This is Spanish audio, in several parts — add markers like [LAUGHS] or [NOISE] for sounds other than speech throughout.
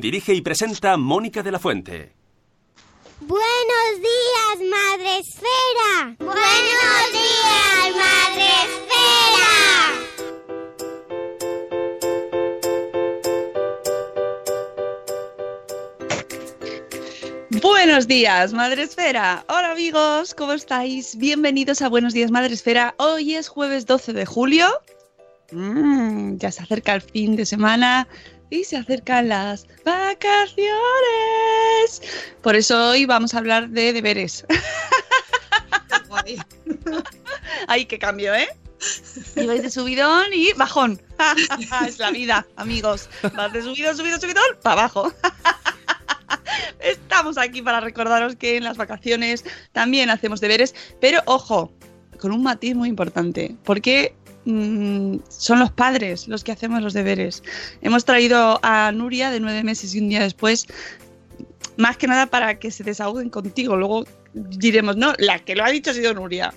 Dirige y presenta Mónica de la Fuente. Buenos días, Madre Esfera. Buenos días, Madre Esfera. Buenos días, Madre Esfera. Hola amigos, ¿cómo estáis? Bienvenidos a Buenos días, Madre Esfera. Hoy es jueves 12 de julio. Mm, ya se acerca el fin de semana y se acercan las vacaciones. Por eso hoy vamos a hablar de deberes. [LAUGHS] Ay, qué cambio, ¿eh? Ibais de subidón y bajón. [LAUGHS] es la vida, amigos. Vas de subidón, subidón, subidón, para abajo. [LAUGHS] Estamos aquí para recordaros que en las vacaciones también hacemos deberes, pero ojo, con un matiz muy importante, porque mm, son los padres los que hacemos los deberes. Hemos traído a Nuria de nueve meses y un día después, más que nada para que se desahoguen contigo. Luego diremos, no, la que lo ha dicho ha sido Nuria.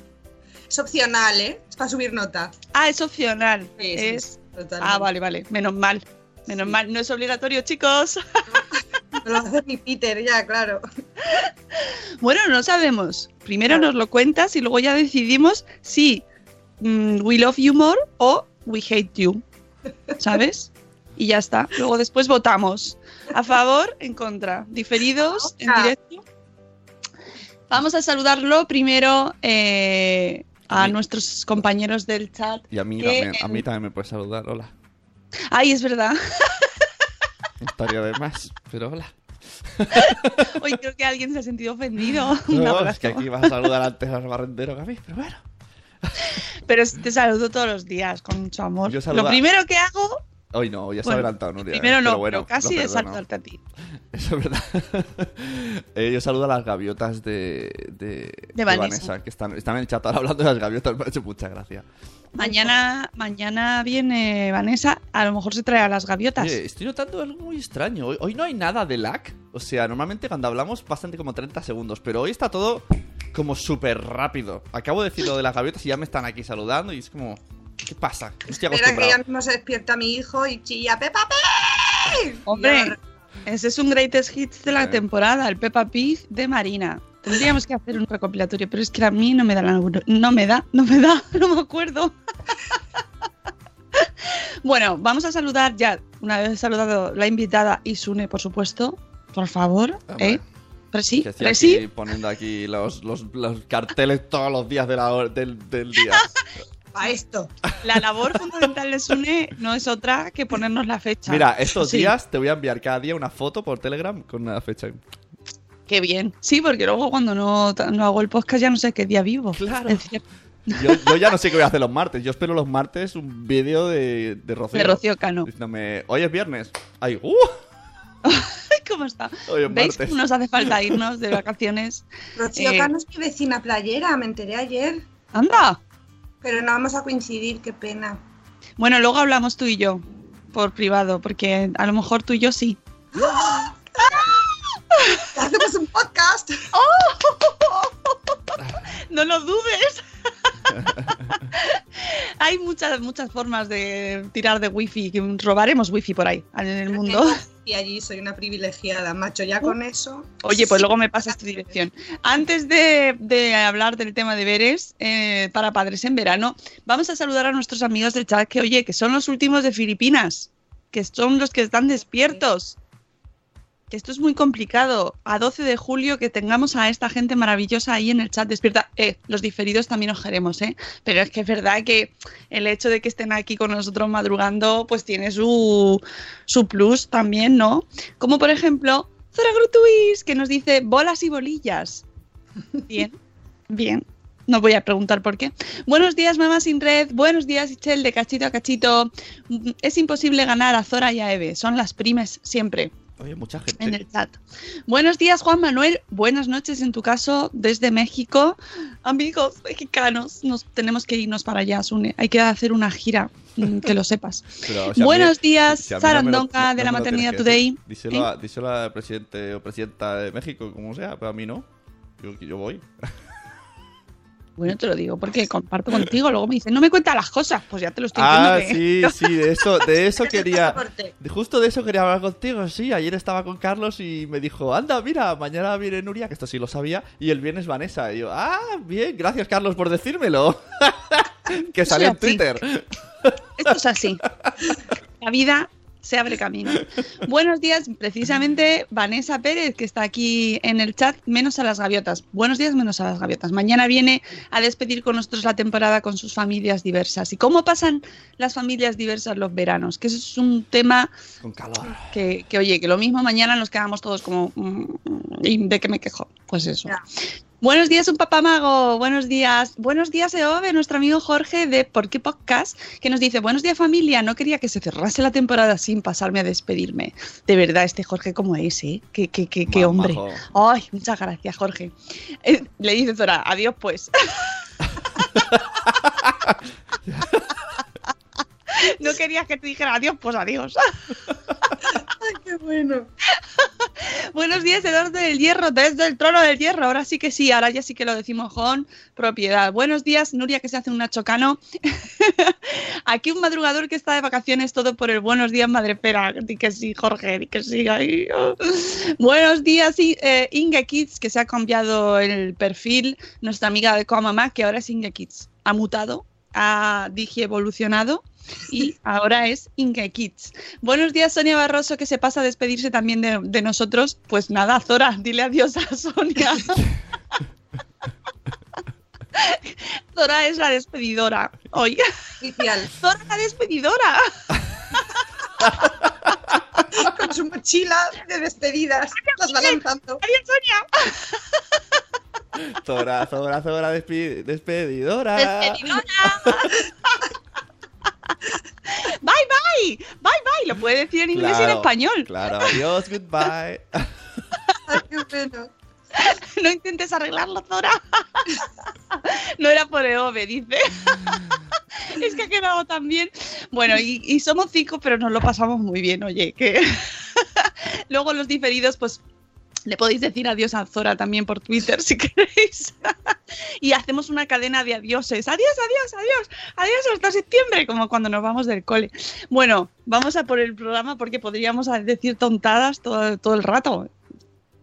Es opcional, ¿eh? Es para subir nota. Ah, es opcional. Sí, sí, es... totalmente. Ah, vale, vale. Menos mal. Menos Sí. mal. No es obligatorio, chicos. Me [LAUGHS] lo hace mi Peter, ya, claro. Bueno, no sabemos. Primero nos lo cuentas y luego ya decidimos si mm, we love you more o we hate you. ¿Sabes? Y ya está. Luego después votamos. A favor, en contra. Diferidos, en Oja. directo. Vamos a saludarlo primero eh, a nuestros compañeros del chat. Y a mí, que, también, a mí también me puedes saludar, hola. Ay, es verdad. Estaría de más, pero hola. Hoy creo que alguien se ha sentido ofendido. No, es que aquí vas a saludar antes al barrendero que a mí, pero bueno. [LAUGHS] Pero te saludo todos los días con mucho amor. Yo saluda- Lo primero que hago Hoy no, ya se ha adelantado, Nuria. ¿eh? Primero no, pero bueno, pero casi perdono. saludarte a ti. Eso es verdad. [LAUGHS] Eh, yo saludo a las gaviotas de, de, de Vanessa. que están, están en el chat ahora hablando de las gaviotas, me ha hecho mucha gracia. Mañana, mañana viene Vanessa, a lo mejor se trae a las gaviotas. Oye, estoy notando algo muy extraño. Hoy, hoy no hay nada de lag. O sea, normalmente cuando hablamos bastante como 30 segundos, pero hoy está todo como súper rápido. Acabo de decir lo de las gaviotas y ya me están aquí saludando y es como... ¿Qué pasa? No estoy Espera que ya mismo se despierta mi hijo y chilla Peppa Pig. Hombre, ese es un greatest hits de la Eh. temporada, el Peppa Pig de Marina. Tendríamos que hacer un recopilatorio, pero es que a mí no me da la no me da, no me da, [LAUGHS] no me acuerdo. bueno, vamos a saludar ya, una vez saludado la invitada Isune, por supuesto, por favor, Hombre. ¿eh? Presi, Que estoy Presi. aquí poniendo aquí los, los, los carteles todos los días de la hora- del, del día. [LAUGHS] A esto. La labor fundamental de Sune no es otra que ponernos la fecha. Mira, estos Sí, días te voy a enviar cada día una foto por Telegram con una fecha. Qué bien. Sí, porque luego cuando no, no hago el podcast ya no sé qué día vivo. Claro. Yo, yo ya no sé qué voy a hacer los martes. Yo espero los martes un vídeo de, de Rocío. De Rocío Cano. Diciéndome, hoy es viernes. Ay, uh, Ay, [LAUGHS] ¿Cómo está? hoy es ¿Veis cómo nos hace falta [LAUGHS] irnos de vacaciones? Rocío Eh. Cano es mi vecina playera, me enteré ayer. ¡Anda! Pero no vamos a coincidir, qué pena. Bueno, luego hablamos tú y yo por privado, porque a lo mejor tú y yo sí. [LAUGHS] Hacemos un podcast. [LAUGHS] No lo dudes. [LAUGHS] Hay muchas, muchas formas de tirar de wifi, que robaremos wifi por ahí en el mundo. nací allí, soy una privilegiada, macho, ya con eso. Oye, pues luego me pasas tu dirección. Antes de, de hablar del tema de veres eh, para padres en verano, vamos a saludar a nuestros amigos del chat que, oye, que son los últimos de Filipinas, que son los que están despiertos. Que esto es muy complicado. A 12 de julio que tengamos a esta gente maravillosa ahí en el chat despierta. Eh, los diferidos también os queremos, ¿eh? Pero es que es verdad que el hecho de que estén aquí con nosotros madrugando, pues tiene su, su plus también, ¿no? Como por ejemplo, Zora Grutuis, que nos dice bolas y bolillas. Bien, bien. No voy a preguntar por qué. Buenos días, mamá sin red. Buenos días, Ichel, de cachito a cachito. Mm, Es imposible ganar a Zora y a Eve. Son las primes siempre Oye, mucha gente. en el chat. Buenos días, Juan Manuel. Buenas noches, en tu caso, desde México. Amigos mexicanos, nos tenemos que irnos para allá, Sune. Hay que hacer una gira, mm, que lo sepas. [LAUGHS] Pero, a mí- Buenos días, si a no no- de la Maternidad Today. Díselo, ¿Eh? a, díselo al presidente o presidenta de México, como sea, pero a mí no. Yo, yo voy. [LAUGHS] Bueno, te lo digo porque comparto contigo. Luego me dicen, no me cuentas las cosas. Pues ya te lo estoy Ah, diciendo. sí, sí, de eso, de [LAUGHS] eso quería. De- Justo de eso quería hablar contigo, sí. Ayer estaba con Carlos y me dijo, anda, mira, mañana viene Nuria, que esto sí lo sabía, y el viernes Vanessa. Y yo, ah, bien, gracias Carlos por decírmelo. [LAUGHS] que salió en. Twitter. Esto es así. La vida se abre camino. Buenos días, precisamente Vanessa Pérez, que está aquí en el chat, menos a las gaviotas. Buenos días, menos a las gaviotas. Mañana viene a despedir con nosotros la temporada con sus familias diversas. ¿Y cómo pasan las familias diversas los veranos? Que eso es un tema Con calor. que, que, oye, que lo mismo mañana nos quedamos todos como, mm, ¿y de qué me quejo? Pues eso. Ya. Buenos días, un papamago. Buenos días. Buenos días, Eove, nuestro amigo Jorge de Por qué Podcast, que nos dice, buenos días familia, no quería que se cerrase la temporada sin pasarme a despedirme. De verdad, este Jorge como es, ¿eh? Qué, qué, qué, qué Más hombre. majo. Ay, muchas gracias, Jorge. Eh, le dice Zora, adiós pues. [LAUGHS] No querías que te dijera adiós, pues adiós. Ay, qué bueno. [LAUGHS] Buenos días, Eduardo del Hierro, desde el trono del Hierro. Ahora sí que sí, ahora ya sí que lo decimos con propiedad. Buenos días, Nuria, que se hace un nachocano. [LAUGHS] Aquí un madrugador que está de vacaciones, todo por el buenos días, madre pera. Di que sí, Jorge, di que sí. ay. Buenos días, eh, Inge Kids, que se ha cambiado el perfil. Nuestra amiga de Coamamá, que ahora es Inge Kids. Ha mutado, ha digi evolucionado y ahora es Inge Kids. Buenos días, Sonia Barroso, que se pasa a despedirse también de, de nosotros. Pues nada, Zora, dile adiós a Sonia. [LAUGHS] Zora es la despedidora hoy. Oficial. Zora la despedidora. Con su mochila de despedidas. Las va lanzando. Adiós, Sonia. Zora, Zora, Zora, despedidora. Despedidora. Bye, bye. Bye, bye. Lo puede decir en inglés y en español. Claro, adiós, goodbye. Ay, qué bueno. No intentes arreglarlo, Zora. No era por Eove, dice. Es que ha quedado tan bien. Bueno, y, y somos cinco, pero nos lo pasamos muy bien, oye, que [LAUGHS] luego los diferidos, pues le podéis decir adiós a Zora también por Twitter si [LAUGHS] queréis. Y hacemos una cadena de adioses. Adiós, adiós, adiós. Adiós hasta septiembre, como cuando nos vamos del cole. Bueno, vamos a por el programa porque podríamos decir tontadas todo, todo el rato.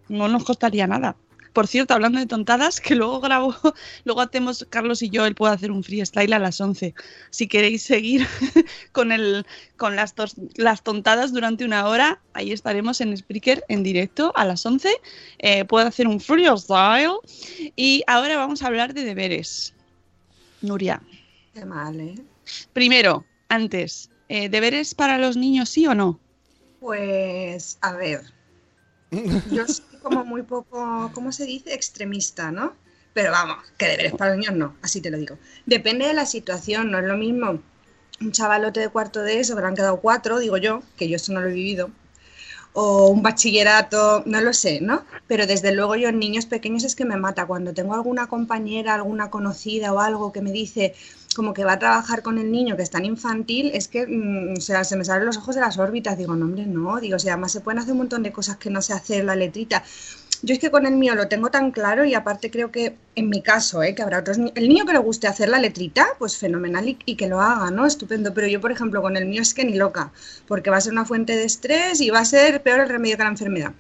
No nos costaría nada. Por cierto, hablando de tontadas, que luego grabo, [LAUGHS] luego hacemos Carlos y yo, él puede hacer un freestyle a las 11. Si queréis seguir [LAUGHS] con, el, con las, tos- las tontadas durante una hora, ahí estaremos en Spreaker en directo a las 11. Eh, puedo hacer un freestyle. Y ahora vamos a hablar de deberes. Nuria, Qué mal, ¿eh? primero, antes, eh, ¿deberes para los niños sí o no? Pues, a ver. Yo soy como muy poco, ¿cómo se dice? Extremista, ¿no? Pero vamos, que deberes para los niños no, así te lo digo. Depende de la situación, no es lo mismo un chavalote de cuarto de eso, que le han quedado cuatro, digo yo, que yo eso no lo he vivido, o un bachillerato, no lo sé, ¿no? Pero desde luego yo en niños pequeños es que me mata. Cuando tengo alguna compañera, alguna conocida o algo que me dice como que va a trabajar con el niño que es tan infantil, es que mm, o sea, se me salen los ojos de las órbitas. Digo, no, hombre, no. Digo, o además se pueden hacer un montón de cosas que no sé hacer la letrita. yo es que con el mío lo tengo tan claro y aparte creo que en mi caso, ¿eh? que habrá otros el niño que le guste hacer la letrita, pues fenomenal y, y que lo haga, ¿no? Estupendo. Pero yo, por ejemplo, con el mío es que ni loca, porque va a ser una fuente de estrés y va a ser peor el remedio que la enfermedad.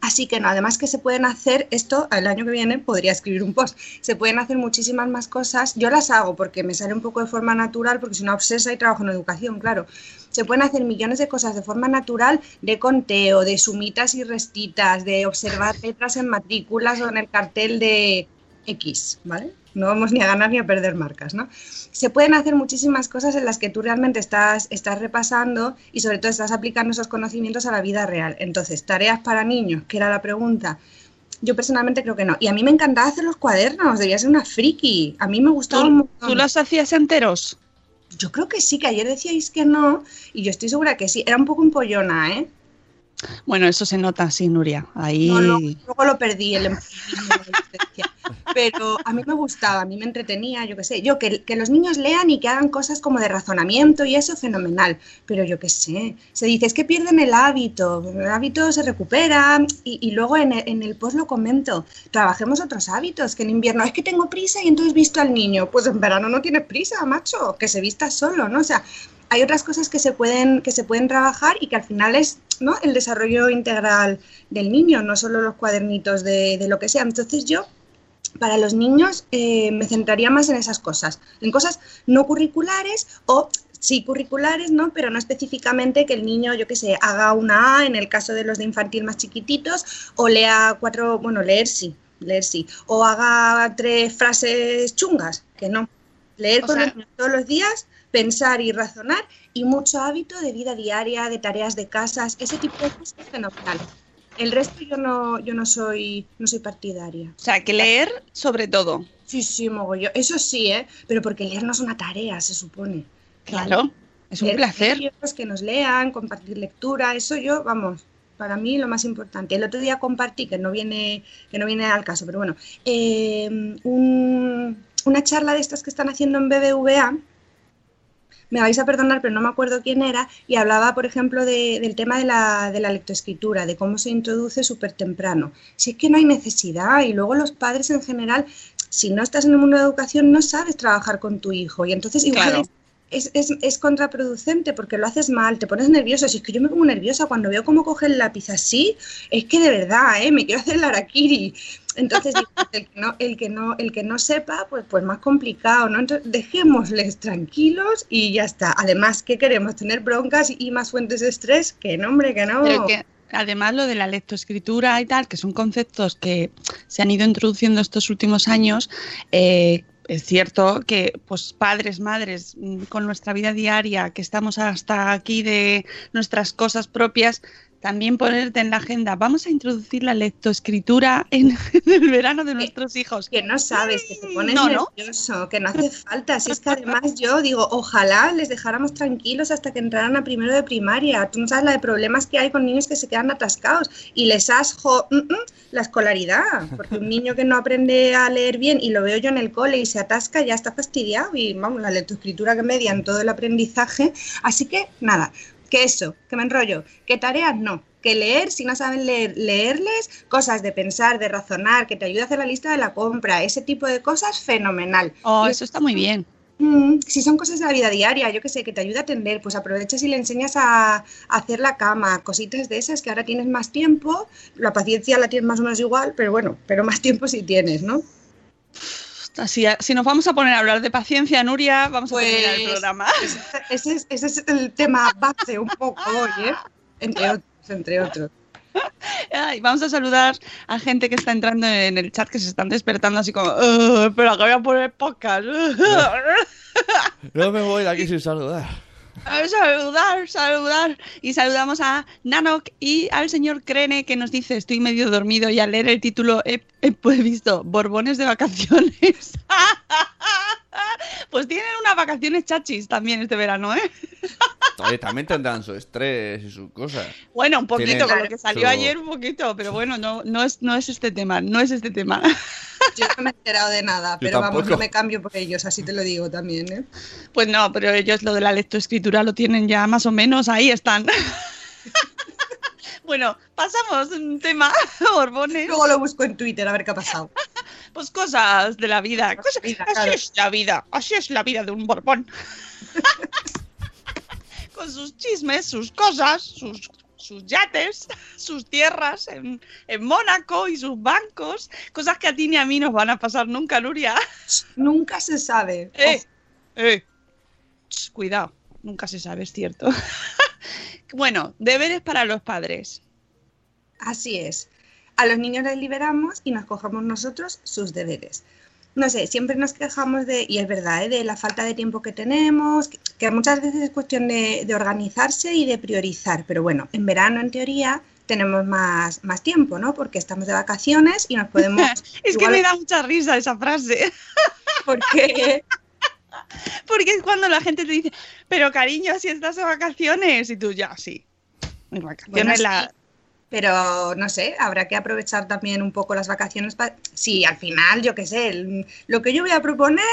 Así que no, además que se pueden hacer esto, el año que viene podría escribir un post, se pueden hacer muchísimas más cosas, yo las hago porque me sale un poco de forma natural, porque soy una obsesa y trabajo en educación, claro. Se pueden hacer millones de cosas de forma natural, de conteo, de sumitas y restitas, de observar [LAUGHS] letras en matrículas o en el cartel de X, ¿vale? No vamos ni a ganar ni a perder marcas, ¿no? Se pueden hacer muchísimas cosas en las que tú realmente estás, estás repasando y sobre todo estás aplicando esos conocimientos a la vida real. Entonces, tareas para niños, que era la pregunta. Yo personalmente creo que no. Y a mí me encantaba hacer los cuadernos, debía ser una friki. A mí me gustaba un ¿Tú, montón. tú los hacías enteros? Yo creo que sí, que ayer decíais que no, y yo estoy segura que sí. Era un poco empollona, ¿eh? Bueno, eso se nota, sí, Nuria. Ahí. No, no, luego lo perdí, el [LAUGHS] Pero a mí me gustaba, a mí me entretenía, yo qué sé. Yo, que, que los niños lean y que hagan cosas como de razonamiento y eso, fenomenal. Pero yo qué sé, se dice, es que pierden el hábito, el hábito se recupera y, y luego en el, en el post lo comento, trabajemos otros hábitos, que en invierno es que tengo prisa y entonces visto al niño. Pues en verano no tienes prisa, macho, que se vista solo, ¿no? O sea, hay otras cosas que se pueden, que se pueden trabajar y que al final es ¿no? el desarrollo integral del niño, no solo los cuadernitos de, de lo que sea. Entonces yo, para los niños, eh, me centraría más en esas cosas, en cosas no curriculares o sí curriculares, ¿no? Pero no específicamente que el niño, yo qué sé, haga una A en el caso de los de infantil más chiquititos o lea cuatro, bueno, leer sí, leer sí, o haga tres frases chungas, que no. Leer con sea- los niños todos los días, pensar y razonar y mucho hábito de vida diaria, de tareas de casas, ese tipo de cosas es fenomenal. El resto yo no, yo no soy, no soy partidaria. O sea, que leer sobre todo. Sí, sí, mogollón. Eso sí, ¿eh? Pero porque leer no es una tarea, se supone. Claro, es un Leer placer. libros, que nos lean, compartir lectura, eso yo, vamos, para mí lo más importante. El otro día compartí, que no viene, que no viene al caso, pero bueno, eh, un- una charla de estas que están haciendo en BBVA, me vais a perdonar, pero no me acuerdo quién era, y hablaba, por ejemplo, de- del tema de la, de la lectoescritura, de cómo se introduce súper temprano. Si es que no hay necesidad, y luego los padres en general, si no estás en el mundo de la educación, no sabes trabajar con tu hijo, y entonces igual Claro. Es, es, es contraproducente porque lo haces mal, te pones nervioso. Si es que yo me pongo nerviosa cuando veo cómo coge el lápiz así, es que de verdad, ¿eh? me quiero hacer el araquiri. Entonces, digo, el que no, el que no, el que no sepa, pues, pues más complicado, ¿no? Entonces, dejémosles tranquilos y ya está. Además, ¿qué queremos? ¿Tener broncas y más fuentes de estrés? Que no, hombre, que no. Que además lo de la lectoescritura y tal, que son conceptos que se han ido introduciendo estos últimos años, eh, es cierto que pues padres, madres, mm, con nuestra vida diaria, que estamos hasta aquí de nuestras cosas propias, también ponerte en la agenda, vamos a introducir la lectoescritura en, [LAUGHS] el verano de nuestros hijos. Que no sabes, que te pones No, no. nervioso, que no hace falta. Si es que además yo digo, ojalá les dejáramos tranquilos hasta que entraran a primero de primaria. Tú no sabes la de problemas que hay con niños que se quedan atascados y les asjo mm, mm, la escolaridad. Porque un niño que no aprende a leer bien y lo veo yo en el cole y se atasca ya está fastidiado y vamos, la lectoescritura que media en todo el aprendizaje. Así que nada, que eso, que me enrollo, que tareas no, que leer, si no saben leer, leerles, cosas de pensar, de razonar, que te ayude a hacer la lista de la compra, ese tipo de cosas, fenomenal. Oh, Y eso está muy bien. Mm, si son cosas de la vida diaria, yo que sé, que te ayuda a atender, pues aprovechas y le enseñas a, a hacer la cama, cositas de esas que ahora tienes más tiempo, la paciencia la tienes más o menos igual, pero bueno, pero más tiempo si tienes, ¿no? Así, si nos vamos a poner a hablar de paciencia, Nuria, vamos a terminar el Pues, programa. [LAUGHS] Ese es, ese es el tema base un poco hoy, ¿eh? Entre otros, entre otros. Ay, vamos a saludar a gente que está entrando en el chat, que se están despertando así como, "Oh, espera, que voy a poner podcast. No me voy de aquí sin saludar. Saludar, saludar. Y saludamos a Nanok y al señor Crene que nos dice, estoy medio dormido y al leer el título he, he visto Borbones de vacaciones. [LAUGHS] [LAUGHS] pues tienen unas vacaciones chachis también este verano, ¿eh? [LAUGHS] Oye, también tendrán su estrés y sus cosas. Bueno, un poquito Tienen con lo que salió su- ayer, un poquito, pero bueno, no, no, es, no es este tema, no es este tema. [LAUGHS] Yo no me he enterado de nada, Yo pero vamos, no me cambio por ellos, así te lo digo también, ¿eh? Pues no, pero ellos lo de la lectoescritura lo tienen ya más o menos, ahí están. Bueno, pasamos un tema, Borbones. Luego lo busco en Twitter a ver qué ha pasado. Pues cosas de la vida. cosas- así claro. es la vida. Así es la vida de un Borbón. [LAUGHS] Con sus chismes, sus cosas, sus, sus yates, [LAUGHS] sus tierras en, en Mónaco y sus bancos. Cosas que a ti ni a mí nos van a pasar nunca, Nuria. [LAUGHS] Nunca se sabe. Eh, eh. Ch, Cuidado, nunca se sabe, es cierto. bueno, deberes para los padres. Así es. A los niños les liberamos y nos cogemos nosotros sus deberes. No sé, siempre nos quejamos de, y es verdad, ¿eh? de la falta de tiempo que tenemos, que, que muchas veces es cuestión de, de organizarse y de priorizar. Pero bueno, en verano, en teoría, tenemos más, más tiempo, ¿no? Porque estamos de vacaciones y nos [LAUGHS] podemos... Es que igual- me da mucha risa esa frase. [LAUGHS] Porque [LAUGHS] Porque es cuando la gente te dice, pero cariño, si estás de vacaciones. Y tú ya, sí. Mis vacaciones Bueno, la- sí, pero no sé, habrá que aprovechar también un poco las vacaciones. para Sí, al final, yo qué sé, el- lo que yo voy a proponer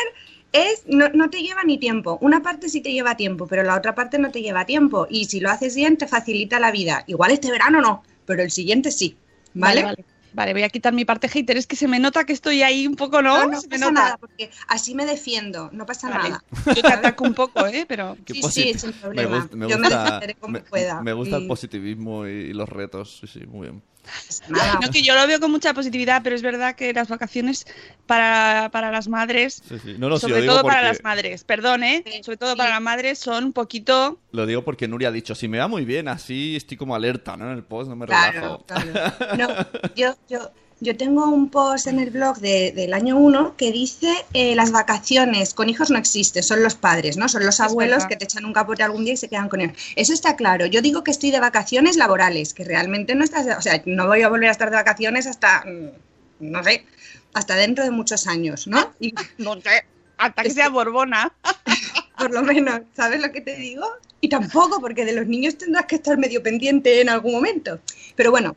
es, no, no te lleva ni tiempo. Una parte sí te lleva tiempo, pero la otra parte no te lleva tiempo. Y si lo haces bien, te facilita la vida. Igual este verano no, pero el siguiente sí. ¿Vale? Vale, vale. Vale, voy a quitar mi parte hater. Es que se me nota que estoy ahí un poco, ¿no? No, no se me pasa nota. nada, porque así me defiendo, no pasa Vale. nada. Yo te ataco un poco, ¿eh? Pero. [LAUGHS] Qué Sí, sí, sin Me problema. gusta, me Yo me gusta- defenderé como me- pueda. me gusta el Y- positivismo y los retos. Sí, sí, muy bien. [LAUGHS] Nada. No, que yo lo veo con mucha positividad, pero es verdad que las vacaciones para, para las madres, Sí, sí. No, no, sí, lo sobre digo todo para las madres, perdón, ¿eh? Sobre todo para las madres son un poquito... Lo digo porque Nuria ha dicho, si me va muy bien, así estoy como alerta, ¿no? En el post, no me Claro, relajo. claro. No, yo, yo, yo tengo un post en el blog de- del año 1 que dice eh, las vacaciones con hijos no existen, son los padres, ¿no? Son los abuelos que te echan un capote algún día y se quedan con ellos. Eso está claro. Yo digo que estoy de vacaciones laborales, que realmente no estás, o sea, no voy a volver a estar de vacaciones hasta, mm, no sé, hasta dentro de muchos años, ¿no? Y [LAUGHS] No sé, hasta que sea Borbona. [LAUGHS] por lo menos, ¿sabes lo que te digo? Y tampoco, porque de los niños tendrás que estar medio pendiente en algún momento. Pero bueno,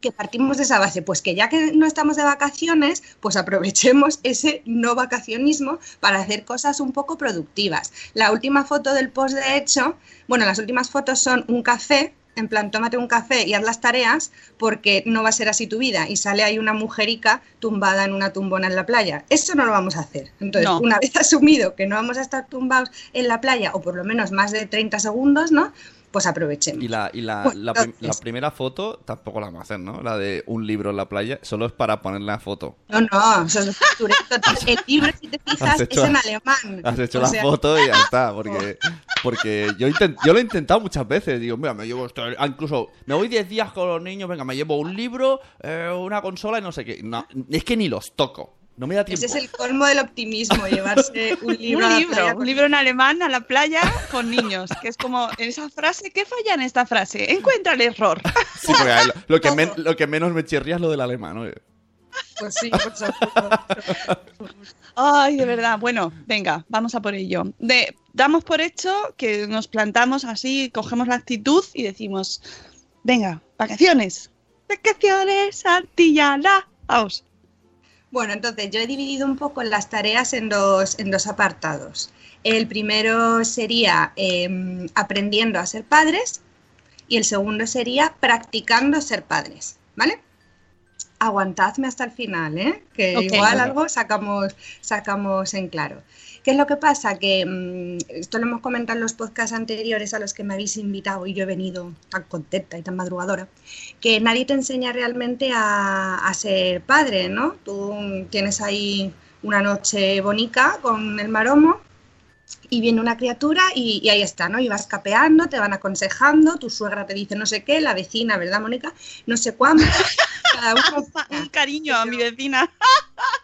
que partimos de esa base, pues que ya que no estamos de vacaciones, pues aprovechemos [LAUGHS] ese no vacacionismo para hacer cosas un poco productivas. La última foto del post, de hecho, bueno, las últimas fotos son un café, en plan, tómate un café y haz las tareas, porque no va a ser así tu vida. Y sale ahí una mujerica tumbada en una tumbona en la playa. Eso no lo vamos a hacer. Entonces, No. una vez [LAUGHS] asumido que no vamos a estar tumbados en la playa, o por lo menos más de 30 segundos, ¿no? Pues aprovechemos. Y la, y la, la, prim- la entonces- primera foto tampoco la vamos a hacer, ¿no? La de un libro en la playa, solo es para poner la foto. No, no, eso es total. [LAUGHS] El libro, si te fijas, Has es hecho- en alemán. Has hecho O la sea, foto y ya [LAUGHS] está, porque, porque yo, yo lo he intentado muchas veces. Digo, mira, me llevo esto, ah, incluso me voy 10 días con los niños, venga, me llevo un libro, eh, una consola y no sé qué. No, es que ni los toco, no me da tiempo. Ese es el colmo del optimismo, llevarse [LAUGHS] un libro. a un la libro, playa un con- libro en alemán a la playa con niños, que es como esa frase, ¿qué falla en esta frase? Encuentra el error. Sí, porque lo, lo que men- lo que menos me chirría es lo del alemán, ¿no? Pues sí, por [LAUGHS] supuesto. Ay, de verdad. Bueno, venga, vamos a por ello. De, damos por hecho que nos plantamos así, cogemos la actitud y decimos, venga, vacaciones. Vacaciones, Antillana. Vamos. Bueno, entonces yo he dividido un poco las tareas en dos, en dos apartados. El primero sería em, aprendiendo a ser padres y el segundo sería practicando ser padres, ¿vale? Aguantadme hasta el final, ¿eh? Que Ok. igual algo sacamos, sacamos en claro. ¿Qué es lo que pasa? Que mm, esto lo hemos comentado en los podcasts anteriores a los que me habéis invitado y yo he venido tan contenta y tan madrugadora, que nadie te enseña realmente a, a ser padre, ¿no? Tú tienes ahí una noche bonita con el maromo y viene una criatura y, y ahí está, ¿no? Y vas capeando, te van aconsejando, tu suegra te dice no sé qué, la vecina, ¿verdad, Mónica? No sé cuándo. [LAUGHS] Cada uno [LAUGHS] Un cariño a mi vecina. [LAUGHS]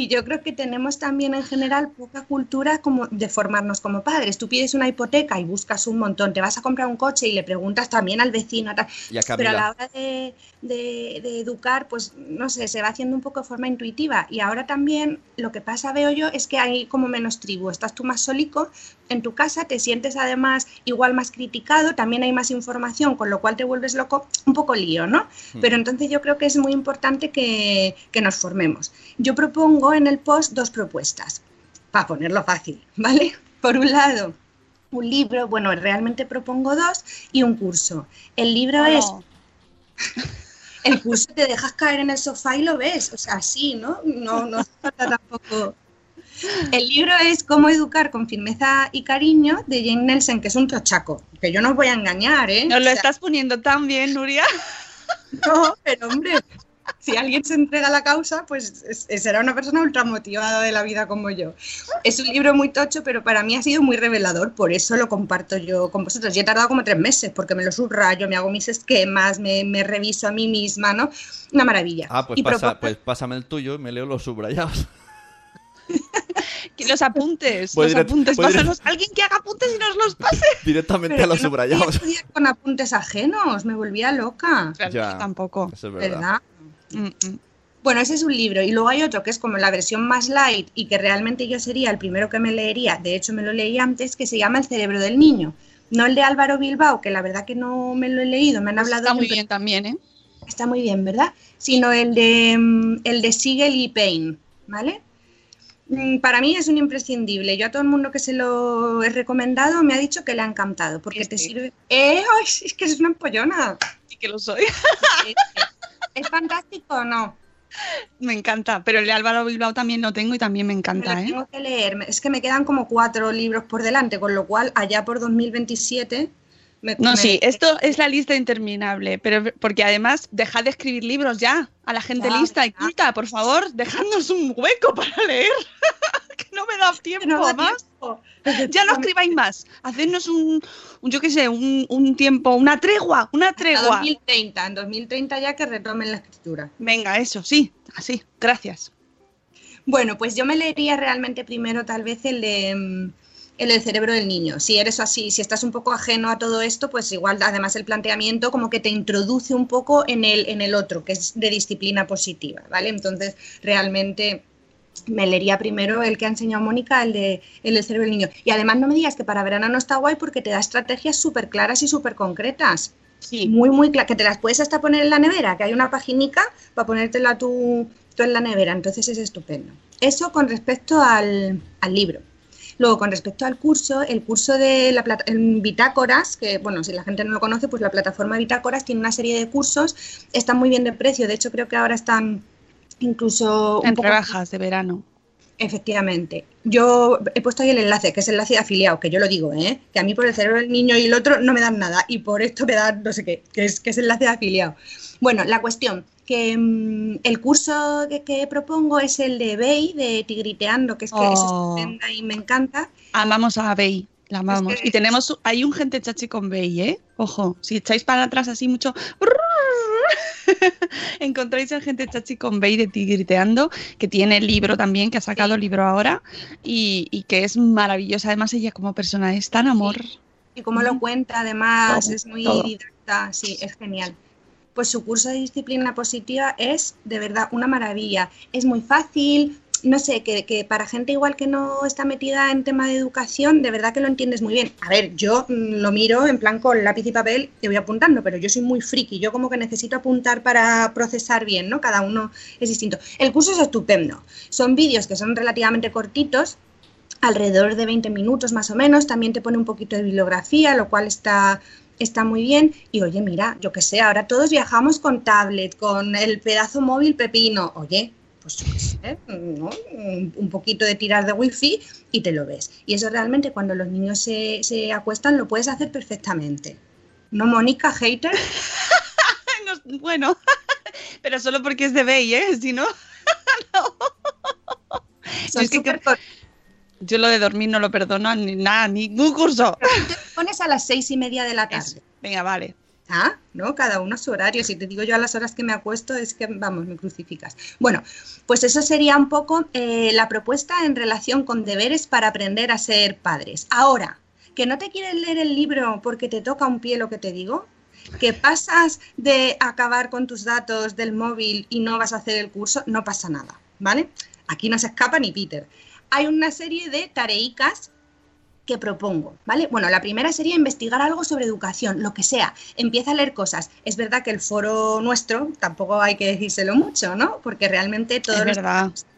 Y yo creo que tenemos también en general poca cultura como de formarnos como padres. Tú pides una hipoteca y buscas un montón, te vas a comprar un coche y le preguntas también al vecino. tal. Y a Pero a la hora de, de- de educar, pues no sé, se va haciendo un poco de forma intuitiva. Y ahora también lo que pasa, veo yo, es que hay como menos tribu. Estás tú más solico en tu casa, te sientes además igual más criticado, también hay más información, con lo cual te vuelves loco, un poco lío, ¿no? Pero entonces yo creo que es muy importante que, que nos formemos. Yo propongo en el post dos propuestas, para ponerlo fácil, [LAUGHS] ¿vale? Por un lado, un libro, bueno, realmente propongo dos y un curso. El libro Oh. es [LAUGHS] el curso te dejas caer en el sofá y lo ves, o sea, sí, ¿no? No, no hace falta tampoco. El libro es Cómo educar con firmeza y cariño de Jane Nelson, que es un tochaco, que yo no os voy a engañar, ¿eh? Nos lo O sea, estás poniendo tan bien, Nuria. [LAUGHS] No, pero hombre, si alguien se entrega a la causa, pues es- es- será una persona ultramotivada de la vida como yo. Es un libro muy tocho, pero para mí ha sido muy revelador, por eso lo comparto yo con vosotros. Y he tardado como tres meses, porque me lo subrayo, me hago mis esquemas, me, me reviso a mí misma, ¿no? Una maravilla. Ah, pues, Y pasa, propongo- pues pásame el tuyo y me leo los subrayados. Los apuntes, Voy los direct- apuntes. Pásanos alguien que haga apuntes y nos los pase. [LAUGHS] Directamente Pero a los yo no podía subrayados. estudiar con apuntes ajenos, me volvía loca. Ya, Tampoco. Eso es verdad. ¿Verdad? Mm, mm. Bueno, ese es un libro. Y luego hay otro que es como la versión más light y que realmente yo sería el primero que me leería. De hecho, me lo leí antes, que se llama El cerebro del niño. No el de Álvaro Bilbao, que la verdad que no me lo he leído, me han hablado Está muy pero- bien también, ¿eh? Está muy bien, ¿verdad? Sino el de mm, el de Siegel y Payne, ¿vale? Para mí es un imprescindible. Yo a todo el mundo que se lo he recomendado me ha dicho que le ha encantado, porque te sirve... ¡Eh! ¡Ay, es que es una empollona! Sí que lo soy. [LAUGHS] ¿Es fantástico o no? Me encanta. Pero el de Álvaro Bilbao también lo tengo y también me Me encanta, ¿eh? tengo que leer. Es que me quedan como cuatro libros por delante, con lo cual allá por 2027... Me, No, me- sí, esto es la lista interminable, pero porque además dejad de escribir libros ya a la gente Ya, lista y culta, por favor, dejadnos un hueco para leer, [LAUGHS] no me da tiempo no da más. tiempo. Ya no escribáis más, hacednos un, un yo qué sé, un, un tiempo, una tregua, una tregua. 2030, en 2030 ya que retomen la escritura. Venga, eso, sí, así, gracias. Bueno, pues yo me leería realmente primero tal vez el de mm, el cerebro del niño. Si eres así, si estás un poco ajeno a todo esto, pues igual además el planteamiento como que te introduce un poco en el, en el otro, que es de disciplina positiva, ¿vale? Entonces, realmente me leería primero el que ha enseñado Mónica, el de el del cerebro del niño. Y además no me digas que para verano no está guay porque te da estrategias súper claras y súper concretas. Sí. Muy, muy claras, que te las puedes hasta poner en la nevera, que hay una paginica para ponértela tú, tú en la nevera, entonces es estupendo. Eso con respecto al, al libro. Luego, con respecto al curso, el curso de la plata- en Bitácoras, que bueno, si la gente no lo conoce, pues la plataforma Bitácoras tiene una serie de cursos, están muy bien de precio, de hecho creo que ahora están incluso un En poco rebajas de verano. Efectivamente. Yo he puesto ahí el enlace, que es el enlace de afiliado, que yo lo digo, ¿eh? Que a mí por el cerebro del niño y el otro no me dan nada. Y por esto me dan no sé qué, que es, que es el enlace de afiliado. Bueno, la cuestión, que mm, el curso que, que propongo es el de Bey, de Tigriteando, que es que es Oh. estupenda y me encanta. Amamos a Bey, la amamos. que- Y tenemos, hay un gente chachi con Bey, ¿eh? Ojo, si echáis para atrás así mucho, [LAUGHS] encontráis el gente chachi con Bey de Tigriteando, que tiene el libro también, que ha sacado el libro ahora, y, y que es maravillosa. Además, ella como persona es tan amor. Y como lo cuenta, además, Todo, es muy todo. didacta, sí, es genial. Pues su curso de disciplina positiva es de verdad una maravilla. Es muy fácil, no sé, que, que para gente igual que no está metida en tema de educación, de verdad que lo entiendes muy bien. A ver, yo mm, lo miro en plan con lápiz y papel y voy apuntando, pero yo soy muy friki, yo como que necesito apuntar para procesar bien, ¿no? Cada uno es distinto. El curso es estupendo. Son vídeos que son relativamente cortitos, alrededor de 20 minutos más o menos. También te pone un poquito de bibliografía, lo cual está, está muy bien. Y oye, mira, yo que sé, ahora todos viajamos con tablet, con el pedazo móvil pepino. Oye, pues un, poquito de tirar de wifi y te lo ves. Y eso realmente cuando los niños se, se acuestan lo puedes hacer perfectamente. ¿No, Mónica, hater? [LAUGHS] No, bueno, [LAUGHS] pero solo porque es de Bey, ¿eh? Si no, [LAUGHS] no. Son es que- súper cor- yo lo de dormir no lo perdono ni nada, ningún curso. Te pones a las seis y media de la tarde. Venga, vale. ¿No? Cada uno a su horario. Si te digo yo a las horas que me acuesto, es que, vamos, me crucificas. Bueno, pues eso sería un poco eh, la propuesta en relación con deberes para aprender a ser padres. Ahora, que no te quieres leer el libro porque te toca un pie lo que te digo, que pasas de acabar con tus datos del móvil y no vas a hacer el curso, no pasa nada, ¿vale? Aquí no se escapa ni Peter. Hay una serie de tareicas que propongo, ¿vale? Bueno, la primera sería investigar algo sobre educación, lo que sea. Empieza a leer cosas. Es verdad que el foro nuestro tampoco hay que decírselo mucho, ¿no? Porque realmente todos los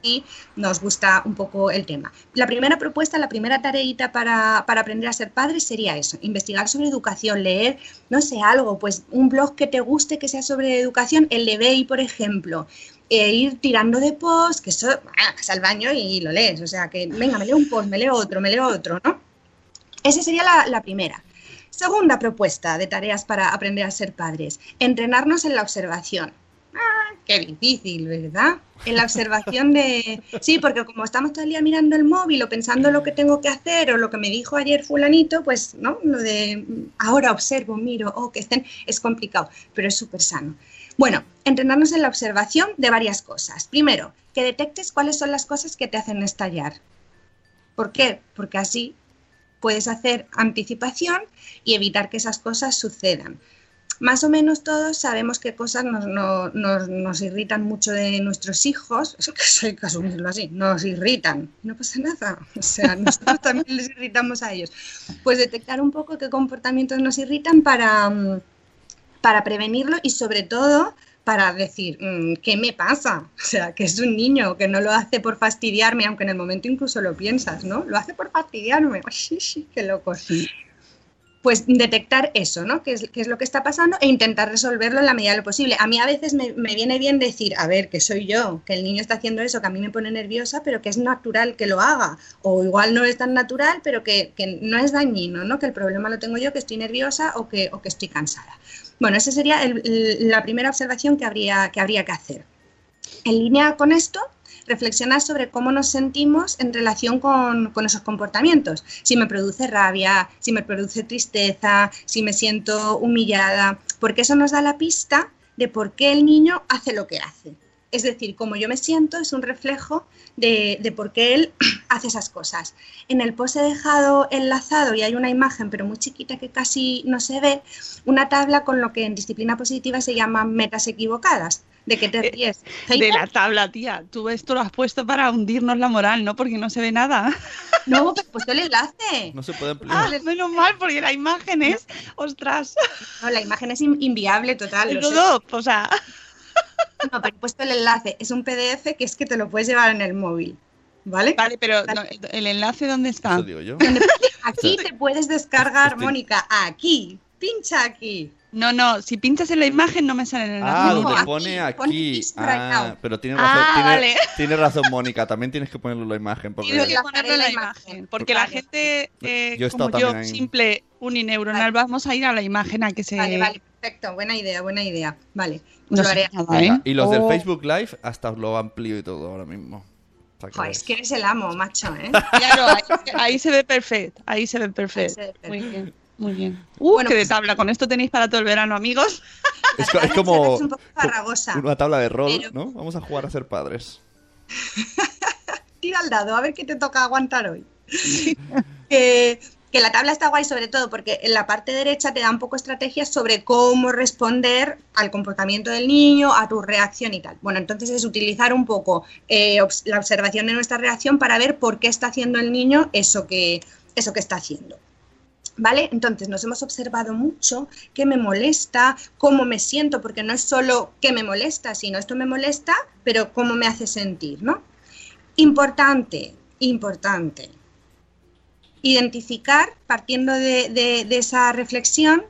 y nos gusta un poco el tema. La primera propuesta, la primera tareita para, para aprender a ser padre sería eso, investigar sobre educación, leer, no sé, algo, pues un blog que te guste que sea sobre educación, el de BEI, por ejemplo, e ir tirando de post, que eso, vas al baño y lo lees, o sea, que venga, me leo un post, me leo otro, me leo otro, ¿no? Esa sería la, primera. Segunda propuesta de tareas para aprender a ser padres, entrenarnos en la observación. Ah, qué difícil, ¿verdad? En la observación de... Sí, porque como estamos todo el día mirando el móvil o pensando lo que tengo que hacer o lo que me dijo ayer fulanito, pues, ¿no? Lo de ahora observo, miro, oh, que estén, es complicado, pero es súper sano. Bueno, entrenarnos en la observación de varias cosas. Primero, que detectes cuáles son las cosas que te hacen estallar. ¿Por qué? Porque así puedes hacer anticipación y evitar que esas cosas sucedan. Más o menos todos sabemos qué cosas nos, no- nos- nos irritan mucho de nuestros hijos, [LAUGHS] eso que hay que asumirlo así, nos irritan, no pasa nada, o sea, [LAUGHS] nosotros también les irritamos a ellos. Pues detectar un poco qué comportamientos nos irritan para, mm, para prevenirlo y sobre todo para decir, mm, ¿qué me pasa? [LAUGHS] O sea, que es un niño, que no lo hace por fastidiarme, aunque en el momento incluso lo piensas, ¿no? Lo hace por fastidiarme. [LAUGHS] Sí, sí, qué loco. Pues detectar eso, ¿no? ¿Qué es, qué es lo que está pasando? E intentar resolverlo en la medida de lo posible. A mí a veces me, me viene bien decir, a ver, que soy yo, que el niño está haciendo eso, que a mí me pone nerviosa, pero que es natural que lo haga. O igual no es tan natural, pero que, que no es dañino, ¿no? Que el problema lo tengo yo, que estoy nerviosa o que, o que estoy cansada. Bueno, esa sería la primera observación que habría, que hacer. En línea con esto, reflexionar sobre cómo nos sentimos en relación con esos comportamientos. Si me produce rabia, si me produce tristeza, si me siento humillada, porque eso nos da la pista de por qué el niño hace lo que hace. Es decir, cómo yo me siento es un reflejo de, de por qué él [CLEARS THROAT] hace esas cosas. En el post he dejado enlazado, y hay una imagen, pero muy chiquita que casi no se ve, una tabla con lo que en disciplina positiva se llaman metas equivocadas. ¿De qué te ríes? De la tabla, tía. Tú esto lo has puesto para hundirnos la moral, ¿no? Porque no se ve nada. [LAUGHS] No, pero he puesto el enlace. No se puede ampliar. Ah, menos mal, porque la imagen es. ¡Ostras! No, la imagen es in- inviable total. lo sé. Todo, o sea. No, pero he puesto el enlace. Es un PDF que es que te lo puedes llevar en el móvil. ¿Vale? Vale, pero no, ¿el enlace dónde está? Eso digo yo. Aquí te puedes descargar, Mónica. Aquí. Pincha aquí. No, no, si pinchas en la imagen no me sale el enlace. Ah, No, donde pone aquí. Ah, pero tiene Ah, razón, tiene, vale. [LAUGHS] tiene razón Mónica, también tienes que ponerlo en la imagen. Porque Tienes que ponerlo en la imagen. Porque la gente, eh, Yo he estado como yo, ahí. simple unineuronal, vamos a ir a la imagen a que se. Vale, vale, perfecto. Buena idea, buena idea. Vale, No lo haré. nada, ¿eh? Y los del Oh. Facebook Live hasta os lo amplío y todo ahora mismo. O sea que Joder, es que eres el amo, macho, ¿eh? [LAUGHS] Claro, ahí, ahí se ve perfecto. Ahí se ve perfecto. se ve perfecto. Muy bien, muy bien. Uh, Bueno, qué de pues- tabla. Con esto tenéis para todo el verano, amigos. [LAUGHS] Es, como es un poco farragosa. una tabla de rol, Pero- ¿no? Vamos a jugar a ser padres. [LAUGHS] Tira al dado, a ver qué te toca aguantar hoy. [LAUGHS] que, que la tabla está guay sobre todo porque en la parte derecha te da un poco estrategias sobre cómo responder al comportamiento del niño, a tu reacción y tal. Bueno, entonces es utilizar un poco eh, obs- la observación de nuestra reacción para ver por qué está haciendo el niño eso que, eso que está haciendo. ¿Vale? Entonces nos hemos observado mucho qué me molesta, cómo me siento, porque no es solo qué me molesta, sino esto me molesta, pero cómo me hace sentir, ¿no? Importante, importante. Identificar, partiendo de, de- de esa reflexión,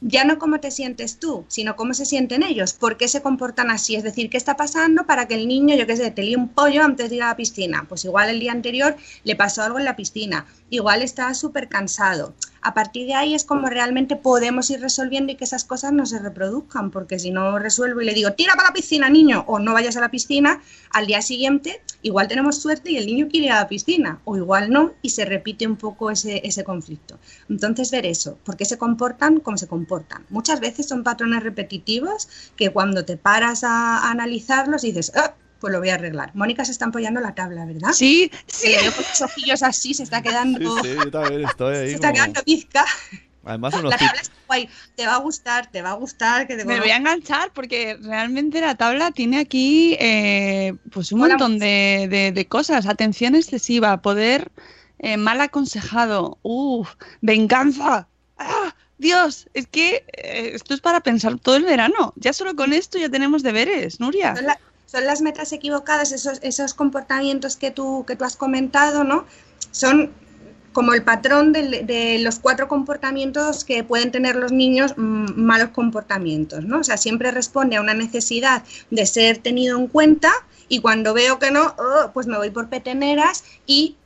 ya no cómo te sientes tú, sino cómo se sienten ellos, por qué se comportan así. Es decir, qué está pasando para que el niño, yo qué sé, te líe un pollo antes de ir a la piscina. Pues igual el día anterior le pasó algo en la piscina, igual está súper cansado. A partir de ahí es como realmente podemos ir resolviendo y que esas cosas no se reproduzcan, porque si no resuelvo y le digo, tira para la piscina, niño, o no vayas a la piscina, al día siguiente igual tenemos suerte y el niño quiere ir a la piscina, o igual no, y se repite un poco ese, ese conflicto. Entonces, ver eso, por qué se comportan como se comportan. Muchas veces son patrones repetitivos que cuando te paras a, a analizarlos dices, "Ah, pues lo voy a arreglar. Mónica se está apoyando la tabla, ¿verdad? Sí, Que le veo con los ojillos así, se está quedando, Sí, sí, yo también estoy ahí. se está quedando pizca. Además, unos La tabla está guay. Te va a gustar, te va a gustar. Que te Me voy a enganchar porque realmente la tabla tiene aquí eh, pues un montón de, de- de cosas. Atención excesiva, poder eh, mal aconsejado, uf, venganza. ¡Ah! Dios, es que eh, esto es para pensar todo el verano. Ya solo con esto ya tenemos deberes, Nuria. Son, la- son las metas equivocadas, esos, esos comportamientos que tú, que tú has comentado, ¿no? Son como el patrón de, los cuatro comportamientos que pueden tener los niños mm, malos comportamientos, ¿no? O sea, siempre responde a una necesidad de ser tenido en cuenta y cuando veo que no, oh, pues me voy por peteneras y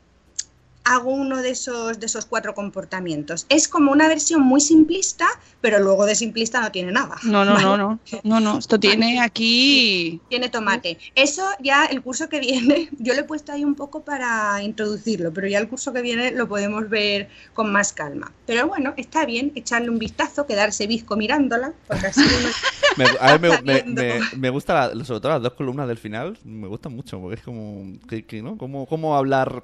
hago uno de esos, de esos cuatro comportamientos. Es como una versión muy simplista, pero luego de simplista no tiene nada. No, no, ¿vale? no, no. No, no, esto tiene aquí. Tiene tomate. Eso ya el curso que viene, [LAUGHS] yo lo he puesto ahí un poco para introducirlo, pero ya el curso que viene lo podemos ver con más calma. Pero bueno, está bien echarle un vistazo, quedarse bizco mirándola, porque así uno- [LAUGHS] Me, a ver, me, me, me, me gusta, la- sobre todo las dos columnas del final, me gustan mucho, porque es como, que, que, ¿no? Cómo, cómo hablar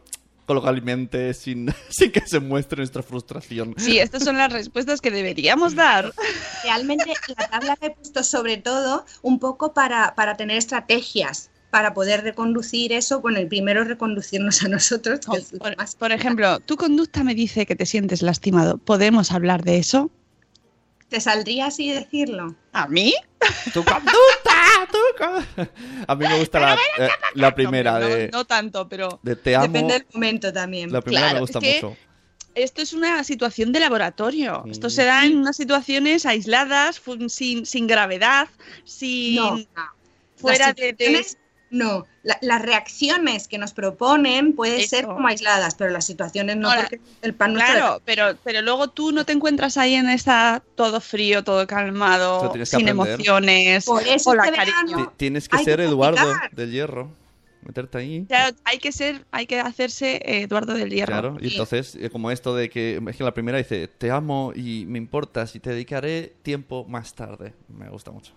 coloquialmente sin, [LAUGHS] sin que se muestre nuestra frustración. Sí, estas son las respuestas que deberíamos dar. realmente la tabla la he puesto sobre todo un poco para, para tener estrategias para poder reconducir eso. Bueno, el primero es reconducirnos a nosotros, que es lo Por, más por ejemplo, tu conducta me dice que te sientes lastimado. ¿Podemos hablar de eso? ¿Te saldría así decirlo? ¿A mí? ¡Tu conducta! Co- A mí me gusta la, eh, la primera No, de, no tanto, pero de te amo. Depende del momento también. La primera me Claro, gusta es que- mucho. esto es una situación de laboratorio. Mm. Esto se da en unas situaciones aisladas, sin, sin gravedad, sin No, fuera de, de- No, la- las reacciones que nos proponen pueden Eso. ser como aisladas, pero las situaciones no, No, porque el pan de Claro, pero, pero luego tú no te encuentras ahí en esta todo frío, todo calmado, sin aprender. emociones. Por eso Hola, este verano- Tienes que hay que ser Eduardo practicar. del Hierro. Meterte ahí. Hay que ser, hay que hacerse eh, Eduardo del Hierro. Claro, y entonces, eh, como esto de que, es que la primera dice, te amo y me importas y te dedicaré tiempo más tarde. Me gusta mucho.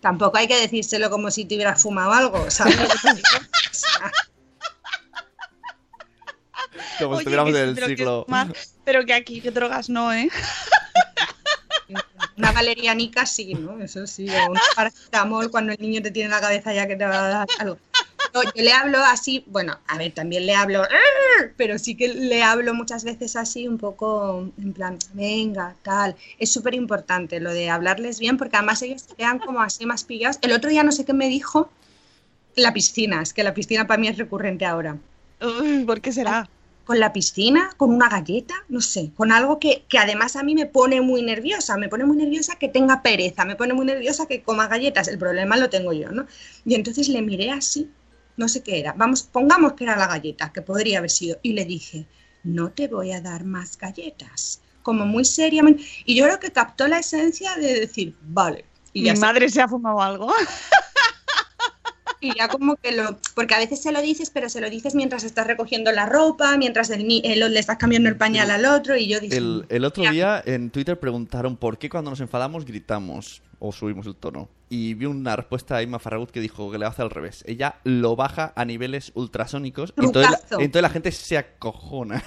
Tampoco hay que decírselo como si te hubieras fumado algo, ¿sabes? [LAUGHS] Como si estuviéramos en el pero que siglo... fumar- pero que aquí, que drogas no, ¿eh? [LAUGHS] una valerianica sí, ¿no? Eso sí, o un paracetamol cuando el niño te tiene en la cabeza ya que te va a dar algo. No, yo le hablo así, bueno, a ver, también le hablo, "Arr", pero sí que le hablo muchas veces así, un poco en plan, venga, tal. Es súper importante lo de hablarles bien, porque además ellos se quedan como así más pillados. El otro día no sé qué me dijo, la piscina, es que la piscina para mí es recurrente ahora. Uy, ¿Por qué será? Con la piscina, con una galleta, no sé, con algo que, que además a mí me pone muy nerviosa, me pone muy nerviosa que tenga pereza, me pone muy nerviosa que coma galletas, el problema lo tengo yo, ¿no? Y entonces le miré así, no sé qué era, vamos, pongamos que era la galleta, que podría haber sido, y le dije, no te voy a dar más galletas, como muy seriamente, y yo creo que captó la esencia de decir, vale, y Mi madre se ha fumado algo. y ya como que lo, porque a veces se lo dices, pero se lo dices mientras estás recogiendo la ropa, mientras el, le estás cambiando el pañal al otro, y yo dije, El, el otro "Ya". día en Twitter preguntaron por qué cuando nos enfadamos gritamos o subimos el tono. Y vi una respuesta a Emma Farragut que dijo que le hace al revés. Ella lo baja a niveles ultrasónicos y entonces, entonces la gente se acojona.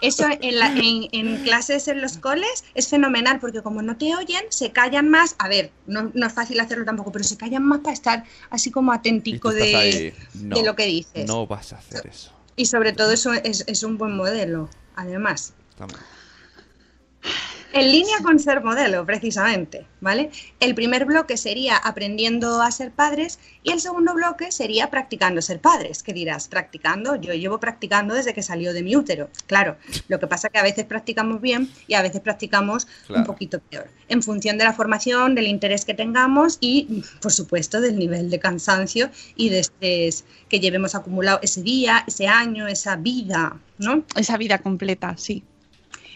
Eso en, la- en- en clases en los coles es fenomenal porque como no te oyen, se callan más. A ver, no, no es fácil hacerlo tampoco, pero se callan más para estar así como estás de, "No, de lo que dices. No vas a hacer eso. Y sobre todo eso es, es un buen modelo, además. También. En línea con ser modelo, precisamente, ¿vale? El primer bloque sería aprendiendo a ser padres y el segundo bloque sería practicando ser padres. ¿Qué dirás? Practicando, yo llevo practicando desde que salió de mi útero. Claro, lo que pasa que a veces practicamos bien y a veces practicamos un poquito peor, en función de la formación, del interés que tengamos y, por supuesto, del nivel de cansancio y de estrés que llevemos acumulado ese día, ese año, esa vida, ¿no? Esa vida completa, sí.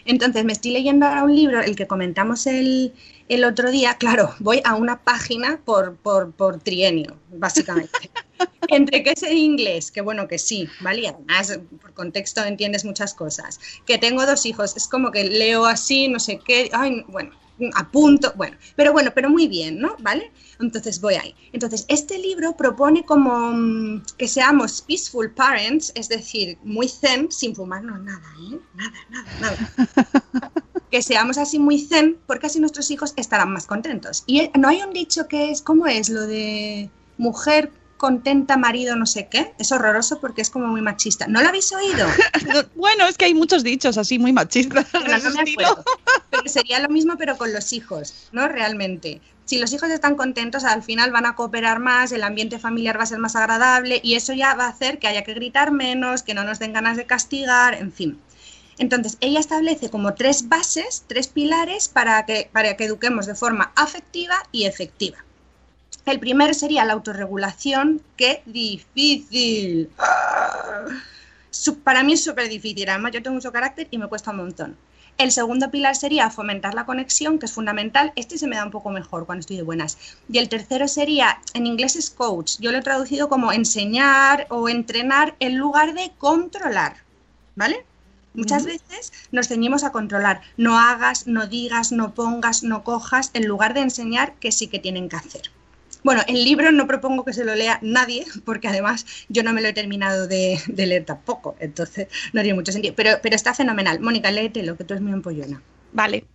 Entonces, me estoy leyendo ahora un libro, el que comentamos el, el otro día. Claro, [LAUGHS] voy a una página por, por, por trienio, básicamente. [LAUGHS] Entre que es en inglés, que bueno, que sí, ¿vale? Y además, por contexto entiendes muchas cosas. Que tengo dos hijos, es como que leo así, no sé qué, ay, bueno, apunto, bueno, pero bueno, pero muy bien, ¿no? ¿Vale? Entonces voy ahí. Entonces, este libro propone como mm, que seamos peaceful parents, es decir, muy zen, sin fumarnos nada, ¿eh? Nada, nada, nada. [LAUGHS] que seamos así muy zen, porque así nuestros hijos estarán más contentos. Y eh, no hay un dicho que es, ¿cómo es lo de mujer contenta, marido, no sé qué. Es horroroso porque es como muy machista. ¿No lo habéis oído? [LAUGHS] bueno, es que hay muchos dichos así muy machistas. no me acuerdo. Sería lo mismo, pero con los hijos, ¿no? Realmente. Si los hijos están contentos, al final van a cooperar más, el ambiente familiar va a ser más agradable y eso ya va a hacer que haya que gritar menos, que no nos den ganas de castigar, en fin. Entonces, ella establece como tres bases, tres pilares para que, para que eduquemos de forma afectiva y efectiva. El primero sería la autorregulación. ¡Qué difícil! Para mí es súper difícil. Además, yo tengo mucho carácter y me cuesta un montón. El segundo pilar sería fomentar la conexión, que es fundamental. Este se me da un poco mejor cuando estoy de buenas. Y el tercero sería, en inglés es coach. Yo lo he traducido como enseñar o entrenar en lugar de controlar. ¿Vale? Muchas veces nos ceñimos a controlar. No hagas, no digas, no pongas, no cojas, en lugar de enseñar que sí que tienen que hacer. Bueno, el libro no propongo que se lo lea nadie, porque además yo no me lo he terminado de, de leer tampoco, entonces no tiene mucho sentido. Pero, pero está fenomenal. Mónica, léetelo, que tú eres muy empollona. Vale.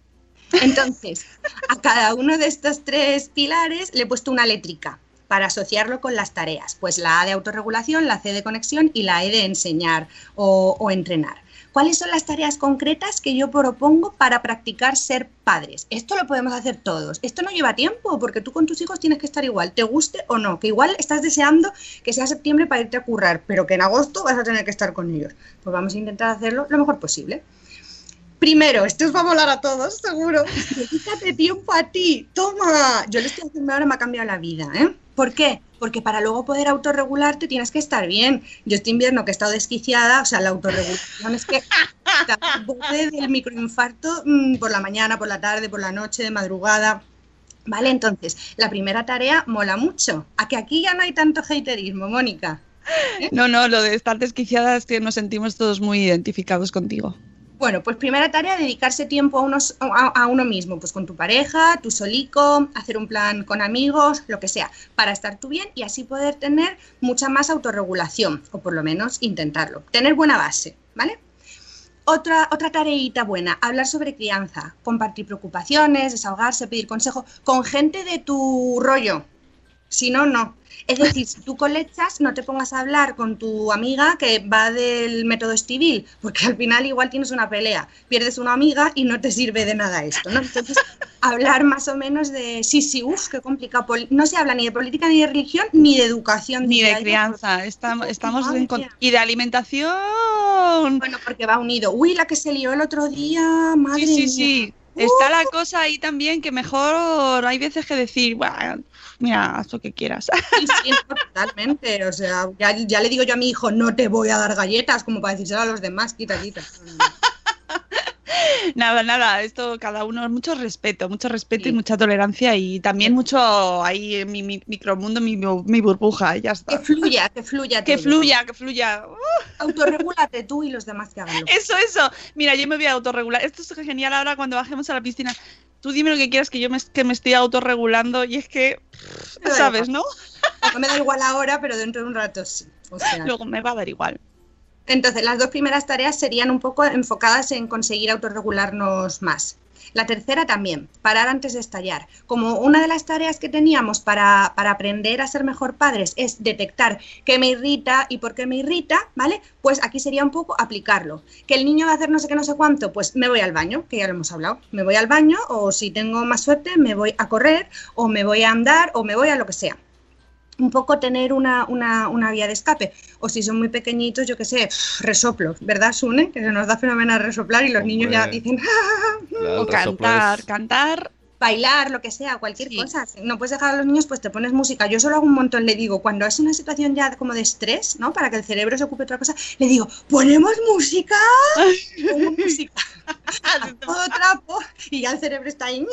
Entonces, a cada uno de estos tres pilares le he puesto una létrica para asociarlo con las tareas. Pues la A de autorregulación, la C de conexión y la E de enseñar o, o entrenar. ¿Cuáles son las tareas concretas que yo propongo para practicar ser padres? Esto lo podemos hacer todos. Esto no lleva tiempo porque tú con tus hijos tienes que estar igual, te guste o no. Que igual estás deseando que sea septiembre para irte a currar, pero que en agosto vas a tener que estar con ellos. Pues vamos a intentar hacerlo lo mejor posible. Primero, esto os va a molar a todos, seguro. Dedícate tiempo a ti. Toma. Yo lo estoy haciendo ahora, me ha cambiado la vida, ¿eh? ¿Por qué? Porque para luego poder autorregularte tienes que estar bien. Yo este invierno que he estado desquiciada, o sea, la autorregulación es que borde del microinfarto mm, por la mañana, por la tarde, por la noche, de madrugada. Vale, entonces, la primera tarea mola mucho. A que aquí ya no hay tanto haterismo, Mónica. No, no, lo de estar desquiciada es que nos sentimos todos muy identificados contigo. Bueno, pues primera tarea, dedicarse tiempo a, a uno mismo, pues con tu pareja, tu solico, hacer un plan con amigos, lo que sea, para estar tú bien y así poder tener mucha más autorregulación, o por lo menos intentarlo. Tener buena base, ¿vale? Otra, otra tareita buena, hablar sobre crianza, compartir preocupaciones, desahogarse, pedir consejo con gente de tu rollo. Si no, no. Es decir, si tú colechas, no te pongas a hablar con tu amiga que va del método estivil, porque al final igual tienes una pelea, pierdes una amiga y no te sirve de nada esto, ¿no? Entonces, hablar más o menos de, sí, sí, uff, qué complicado. No se habla ni de política, ni de religión, ni de educación. Ni de crianza, estamos, estamos en y de alimentación. Bueno, porque va unido. Uy, la que se lió el otro día, madre Sí, sí, mía. sí. Está la cosa ahí también que mejor hay veces que decir, "Buah, mira, haz lo que quieras. Sí, sí, [LAUGHS] totalmente. O sea, ya, ya le digo yo a mi hijo, no te voy a dar galletas, como para decírselo a los demás, quita, quita. [LAUGHS] nada, nada, esto cada uno, mucho respeto, mucho respeto y mucha tolerancia y también mucho ahí en mi, mi micromundo, mi, mi burbuja, ya está. Que fluya, que fluya. Que todo. fluya, que fluya. Autorregúlate tú y los demás que hagan Eso, eso. Mira, yo me voy a autorregular. Esto es genial ahora cuando bajemos a la piscina. Tú dime lo que quieras que yo me, que me estoy autorregulando y es que, ¿sabes, no? No me da igual ahora, pero dentro de un rato sí. O sea, Luego me va a dar igual. Entonces, las dos primeras tareas serían un poco enfocadas en conseguir autorregularnos más. La tercera también, parar antes de estallar. Como una de las tareas que teníamos para, para aprender a ser mejor padres es detectar qué me irrita y por qué me irrita, ¿vale? Pues aquí sería un poco aplicarlo. Que el niño va a hacer no sé qué, no sé cuánto, pues me voy al baño, que ya lo hemos hablado. Me voy al baño o si tengo más suerte me voy a correr o me voy a andar o me voy a lo que sea un poco tener una, una, una vía de escape. O si son muy pequeñitos, yo qué sé, resoplos, ¿verdad, Sune? Que se nos da fenomenal resoplar y los niños ya dicen, [LAUGHS] Claro, O cantar, es- cantar. Bailar, lo que sea, cualquier Sí. cosa. No puedes dejar a los niños, pues te pones música. Yo solo hago un montón, le digo, cuando es una situación ya como de estrés, ¿no? Para que el cerebro se ocupe de otra cosa, le digo, ¿ponemos música? Pongo música. [LAUGHS] Todo trapo y ya el cerebro está ahí.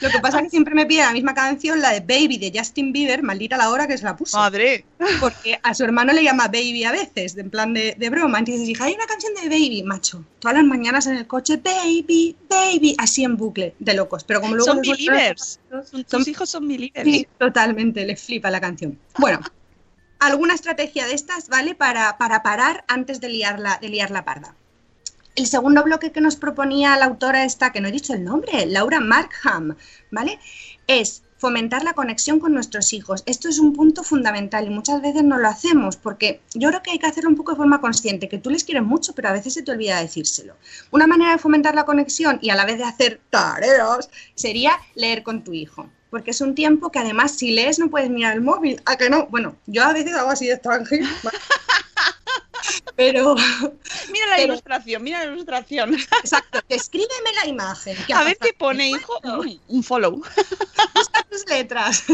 Lo que pasa es que siempre me pide la misma canción, la de Baby de Justin Bieber, maldita la hora que se la puso. Madre. Porque a su hermano le llama Baby a veces, en plan de, de broma. Entonces dije, hay una canción de Baby, macho. Todas las mañanas en el coche, Baby, Baby, así en bucle, de locos. Pero como luego Son believers. Son- Tus hijos son believers. Sí, totalmente, les flipa la canción. Bueno, alguna estrategia de estas, ¿vale? Para, para parar antes de liarla, de liar la parda. El segundo bloque que nos proponía la autora esta, que no he dicho el nombre, Laura Markham, ¿vale? Es fomentar la conexión con nuestros hijos. Esto es un punto fundamental y muchas veces no lo hacemos porque yo creo que hay que hacerlo un poco de forma consciente, que tú les quieres mucho, pero a veces se te olvida decírselo. Una manera de fomentar la conexión y a la vez de hacer tareas sería leer con tu hijo. Porque es un tiempo que además si lees no puedes mirar el móvil. ¿A que no? Bueno, yo a veces hago así de extranjero. [LAUGHS] Pero. [LAUGHS] Mira la pero- ilustración, mira la ilustración. [LAUGHS] Exacto, escríbeme la imagen. ¿Qué A ver qué pone, hijo. Mm, Un follow. [LAUGHS] Busca tus letras.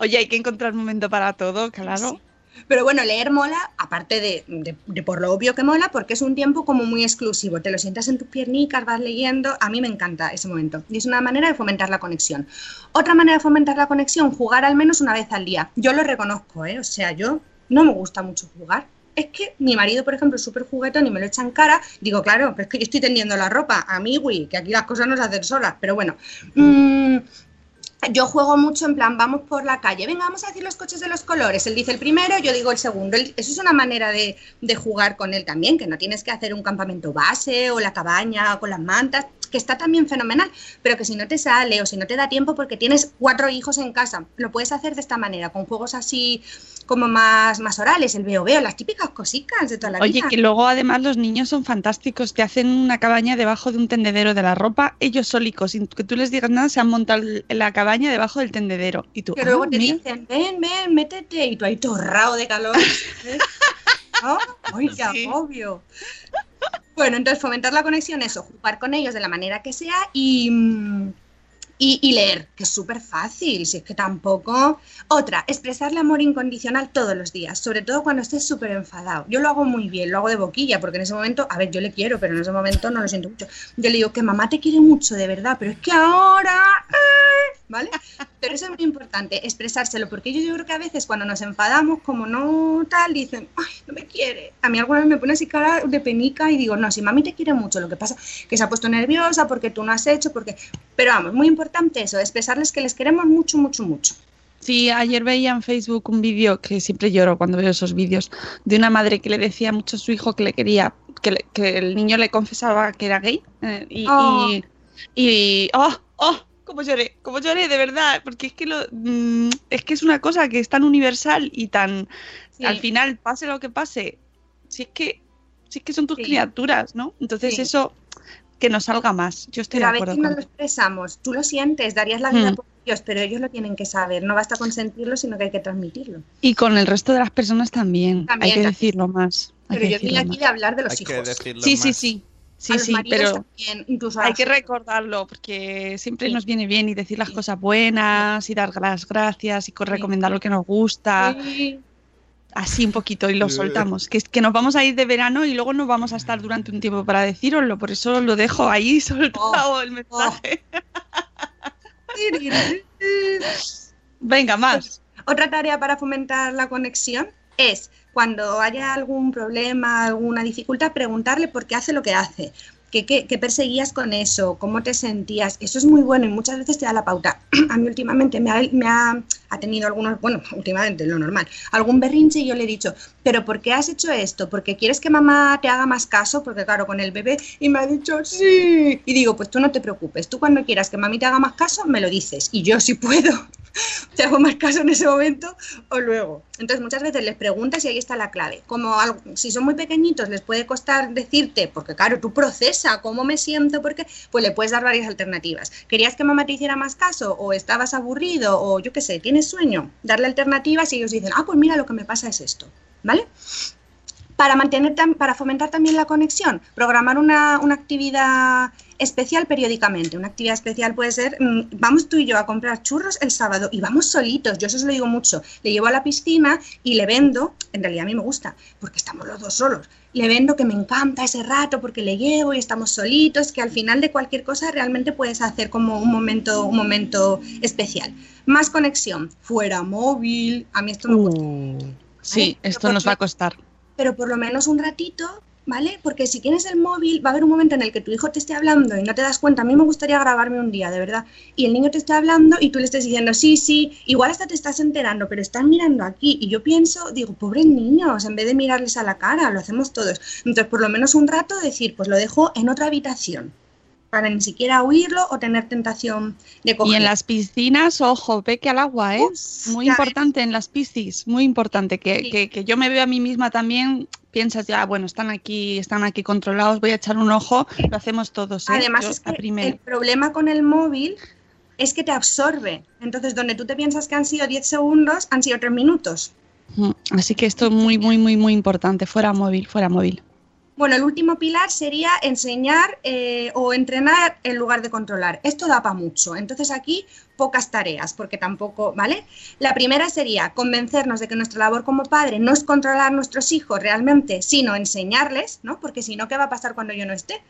Oye, hay que encontrar un momento para todo, claro. Pero bueno, leer mola, aparte de, de- de por lo obvio que mola, porque es un tiempo como muy exclusivo. Te lo sientas en tus piernicas, vas leyendo. A mí me encanta ese momento. Y es una manera de fomentar la conexión. Otra manera de fomentar la conexión, jugar al menos una vez al día. Yo lo reconozco, ¿eh? O sea, yo no me gusta mucho jugar. Es que mi marido, por ejemplo, es súper juguetón y me lo echa en cara. Digo, claro, pero es que yo estoy tendiendo la ropa. A mí, güey, que aquí las cosas no se hacen solas. Pero bueno. mm, yo juego mucho en plan, vamos por la calle, venga, vamos a decir los coches de los colores. Él dice el primero, yo digo el segundo. Él- eso es una manera de, de jugar con él también, que no tienes que hacer un campamento base o la cabaña con las mantas, que está también fenomenal, pero que si no te sale o si no te da tiempo porque tienes cuatro hijos en casa, lo puedes hacer de esta manera, con juegos así como más, más orales, el veo veo, las típicas cositas de toda la Oye, vida. que luego además los niños son fantásticos, te hacen una cabaña debajo de un tendedero de la ropa, ellos sólicos, sin que tú les digas nada, se han montado la cabaña debajo del tendedero. Y tú, Que luego "Ah, te mira". dicen, ven, ven, métete, y tú ahí torrado de calor. [LAUGHS] ¿No? ¡Ay, qué Sí. agobio! Bueno, entonces fomentar la conexión, eso, jugar con ellos de la manera que sea y, mm, y, leer, que es súper fácil, si es que tampoco. Otra, expresarle amor incondicional todos los días, sobre todo cuando estés súper enfadado. Yo lo hago muy bien, lo hago de boquilla, porque en ese momento, a ver, yo le quiero, pero en ese momento no lo siento mucho. Yo le digo que mamá te quiere mucho, de verdad, pero es que ahora. ¿Vale? Pero eso es muy importante, expresárselo, porque yo, yo creo que a veces cuando nos enfadamos, como no tal, dicen, ay, no me quiere. A mí alguna vez me pone así cara de penica y digo, no, si mami te quiere mucho, lo que pasa que se ha puesto nerviosa porque tú no has hecho, porque... Pero vamos, muy importante eso, expresarles que les queremos mucho, mucho, mucho. Sí, ayer veía en Facebook un vídeo que siempre lloro cuando veo esos vídeos de una madre que le decía mucho a su hijo que le quería, que, le- que el niño le confesaba que era gay eh, y, Oh. y, y- oh, oh, cómo lloré, cómo lloré de verdad, porque es que lo, mm, es que es una cosa que es tan universal y tan, Sí. al final pase lo que pase, si es que, si es que son tus Sí. criaturas, ¿no? Entonces Sí. eso que nos salga más. Yo estoy Pero a de acuerdo veces no lo expresamos, tú lo sientes, darías la vida Hmm. por ellos, pero ellos lo tienen que saber, no basta con sentirlo, sino que hay que transmitirlo. Y con el resto de las personas también. También, hay que también. decirlo más. hay Pero que yo vine aquí más. de hablar de los Hay que hijos. decirlo Sí, sí, más. Sí. a Sí, los sí, maridos pero también, incluso a hay las- que recordarlo porque siempre Sí. nos viene bien y decir las Sí. cosas buenas y dar las gracias y recomendar lo que nos gusta. Sí. Así un poquito y lo soltamos. Que, es que nos vamos a ir de verano y luego nos vamos a estar durante un tiempo para decíroslo. Por eso lo dejo ahí [LAUGHS] soltado el mensaje. [LAUGHS] Venga, más. Otra tarea para fomentar la conexión es cuando haya algún problema, alguna dificultad, preguntarle por qué hace lo que hace. ¿Qué, qué, qué perseguías con eso? ¿Cómo te sentías? Eso es muy bueno y muchas veces te da la pauta. [CLEARS THROAT] A mí últimamente me ha, me ha, ha tenido algunos, bueno, últimamente lo normal, algún berrinche y yo le he dicho, ¿pero por qué has hecho esto? ¿Porque quieres que mamá te haga más caso? Porque claro, con el bebé y me ha dicho sí. Y digo, pues tú no te preocupes, tú cuando quieras que mami te haga más caso, me lo dices y yo si puedo [LAUGHS] te hago más caso en ese momento o luego. Entonces muchas veces les preguntas y ahí está la clave. Como algo- si son muy pequeñitos les puede costar decirte, porque claro, tú procesa cómo me siento, porque pues le puedes dar varias alternativas. ¿Querías que mamá te hiciera más caso o estabas aburrido o yo qué sé, tienes sueño? Darle alternativas y ellos dicen, ah, pues mira, lo que me pasa es esto, ¿vale? Para, mantener para fomentar también la conexión, programar una, una actividad especial periódicamente. Una actividad especial puede ser, mm, vamos tú y yo a comprar churros el sábado y vamos solitos, yo eso os lo digo mucho, le llevo a la piscina y le vendo, en realidad a mí me gusta, porque estamos los dos solos, le vendo que me encanta ese rato porque le llevo y estamos solitos, que al final de cualquier cosa realmente puedes hacer como un momento, un momento especial. Más conexión, fuera móvil, a mí esto me gusta Sí, Pero esto nos va a costar. Pero por lo menos un ratito, ¿vale? Porque si tienes el móvil, va a haber un momento en el que tu hijo te esté hablando y no te das cuenta. A mí me gustaría grabarme un día, de verdad. Y el niño te está hablando y tú le estés diciendo, sí, sí, igual hasta te estás enterando, pero están mirando aquí. Y yo pienso, digo, pobres niños, en vez de mirarles a la cara, lo hacemos todos. Entonces, por lo menos un rato decir, pues lo dejo en otra habitación. Para ni siquiera oírlo o tener tentación de Y coger. en las piscinas, ojo, peque al agua, ¿eh? Muy ya importante en las piscis, muy importante. Que, Sí. que, que yo me veo a mí misma también, piensas ya, bueno, están aquí, están aquí controlados, voy a echar un ojo, lo hacemos todos, ¿eh? Además Yo es que el problema con el móvil es que te absorbe. Entonces, donde tú te piensas que han sido 10 segundos, han sido 3 minutos. Mm, Así que esto es muy, muy, muy, muy importante. Fuera móvil, fuera móvil. Bueno, el último pilar sería enseñar eh, o entrenar en lugar de controlar. Esto da para mucho. Entonces aquí pocas tareas, porque tampoco, ¿vale? La primera sería convencernos de que nuestra labor como padre no es controlar a nuestros hijos realmente, sino enseñarles, ¿no? Porque si no, ¿qué va a pasar cuando yo no esté?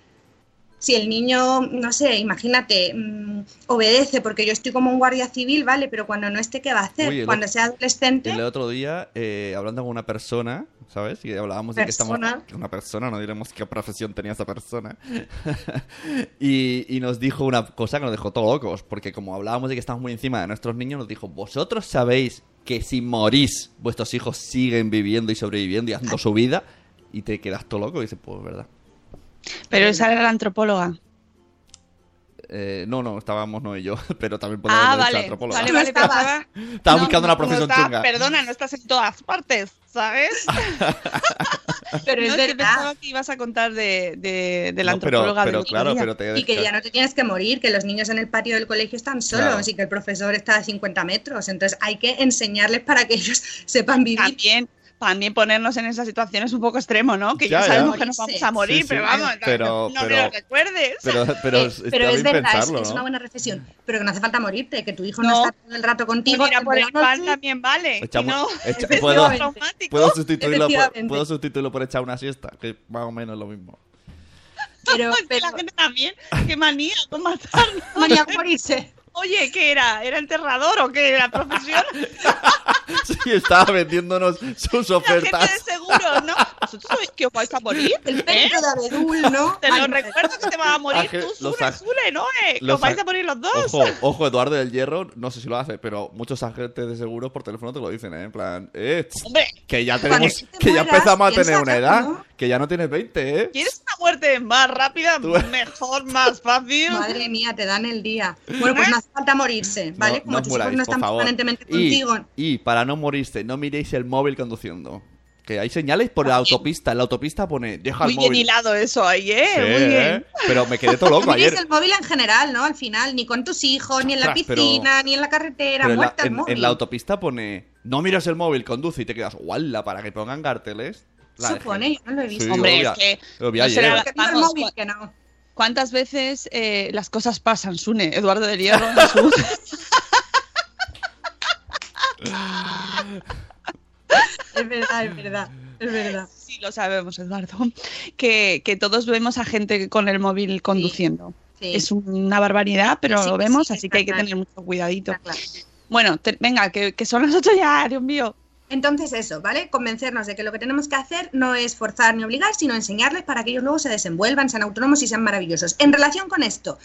Si el niño, no sé, imagínate, mm, obedece porque yo estoy como un guardia civil, ¿vale? Pero cuando no esté, ¿qué va a hacer? Uy, cuando otro- sea adolescente, El otro día, eh, hablando con una persona, ¿sabes? Y hablábamos de que estamos... Persona. Una persona, no diremos qué profesión tenía esa persona. [LAUGHS] y, y nos dijo una cosa que nos dejó todos locos, porque como hablábamos de que estamos muy encima de nuestros niños, nos dijo, vosotros sabéis que si morís, vuestros hijos siguen viviendo y sobreviviendo y haciendo su vida, y te quedas todo loco y dices, pues verdad. Pero esa era la antropóloga. Eh, no, no, estábamos no y yo, [LAUGHS] pero también podemos Ah, vale, antropóloga. vale, [LAUGHS] vale. Estaba No, buscando no, una profesión no está- chunga. Perdona, no estás en todas partes, ¿sabes? [LAUGHS] pero No, es es que verdad. pensaba que ibas a contar de, de, de la No, pero, antropóloga pero del claro, pero te Y que ya no te tienes que morir, que los niños en el patio del colegio están solos Claro. y que el profesor está a 50 metros. Entonces hay que enseñarles para que ellos sepan vivir. También, también ponernos en esa situación es un poco extremo, ¿no? Que Ya, ya, ya. sabemos que nos vamos a morir, Sí, sí, pero vamos, pero- no me pero- lo recuerdes. Pero, [LAUGHS] pero, Eh, pero es verdad, es, pensarlo, es ¿no? una buena reflexión. Pero que no hace falta morirte, que tu hijo no, No. está todo el rato contigo. Pues mira, por el pan también vale. Echamos- no, echa- es [LAUGHS] puedo-. Puedo sustituirlo, por, puedo sustituirlo por echar una siesta, que más o menos es lo mismo. Pero, [LAUGHS] pero la gente también, qué manía con matarnos. manía a morirse. Oye, ¿qué era? ¿Era enterrador o qué? ¿Era profesión? [LAUGHS] Sí, estaba vendiéndonos sus La gente ofertas. de seguros, ¿no? ¿Vosotros sabéis que os vais a morir? El ¿Eh? perro de abedul, ¿no? Te lo recuerdo que te vas a morir Ángel, tú, los Sure, Sure, ¿no? Eh? Os vais a morir los dos. Ojo, ojo, Eduardo del Hierro, no sé si lo hace, pero muchos agentes de seguros por teléfono te lo dicen, ¿eh? En plan, eh, que ya tenemos, que ya empezamos a tener una edad, ¿no? Que ya no tienes 20, ¿eh? ¿quieres una muerte más rápida, Tú- mejor, más fácil? Madre mía, te dan el día. Bueno, pues no hace falta morirse, ¿vale? No, Como os tus hijos muráis, no por están favor. permanentemente Y, contigo. y para no morirse, no miréis el móvil conduciendo. Que hay señales por la autopista. En la autopista pone, deja Muy el bien móvil. hilado eso ahí, ¿eh? Sí, Muy bien. ¿eh? Pero me quedé todo [LAUGHS] No loco mires ayer. el móvil en general, ¿no? Al final, ni con tus hijos, ni en la Ostras, pero- piscina, ni en la carretera, Pero en, la, muerta el en- móvil. en la autopista pone, no miras el móvil, conduce y te quedas, guala, para que pongan carteles. La. Supone, yo no lo he visto. Sí, Hombre, es que lo vi no ayer. será- Que digo el Vamos, móvil, que no. ¿Cuántas veces eh, las cosas pasan, Sune? Eduardo del Hierro en su... Es verdad, es verdad, es verdad. Sí, lo sabemos, Eduardo. Que, que todos vemos a gente con el móvil conduciendo. Sí. Es una barbaridad, pero Sí, lo vemos, sí, así que hay que tener mucho cuidadito. Bueno, te- venga, que, que son las ocho ya, Dios mío. Entonces eso, ¿vale? Convencernos de que lo que tenemos que hacer no es forzar ni obligar, sino enseñarles para que ellos luego se desenvuelvan, sean autónomos y sean maravillosos. En relación con esto,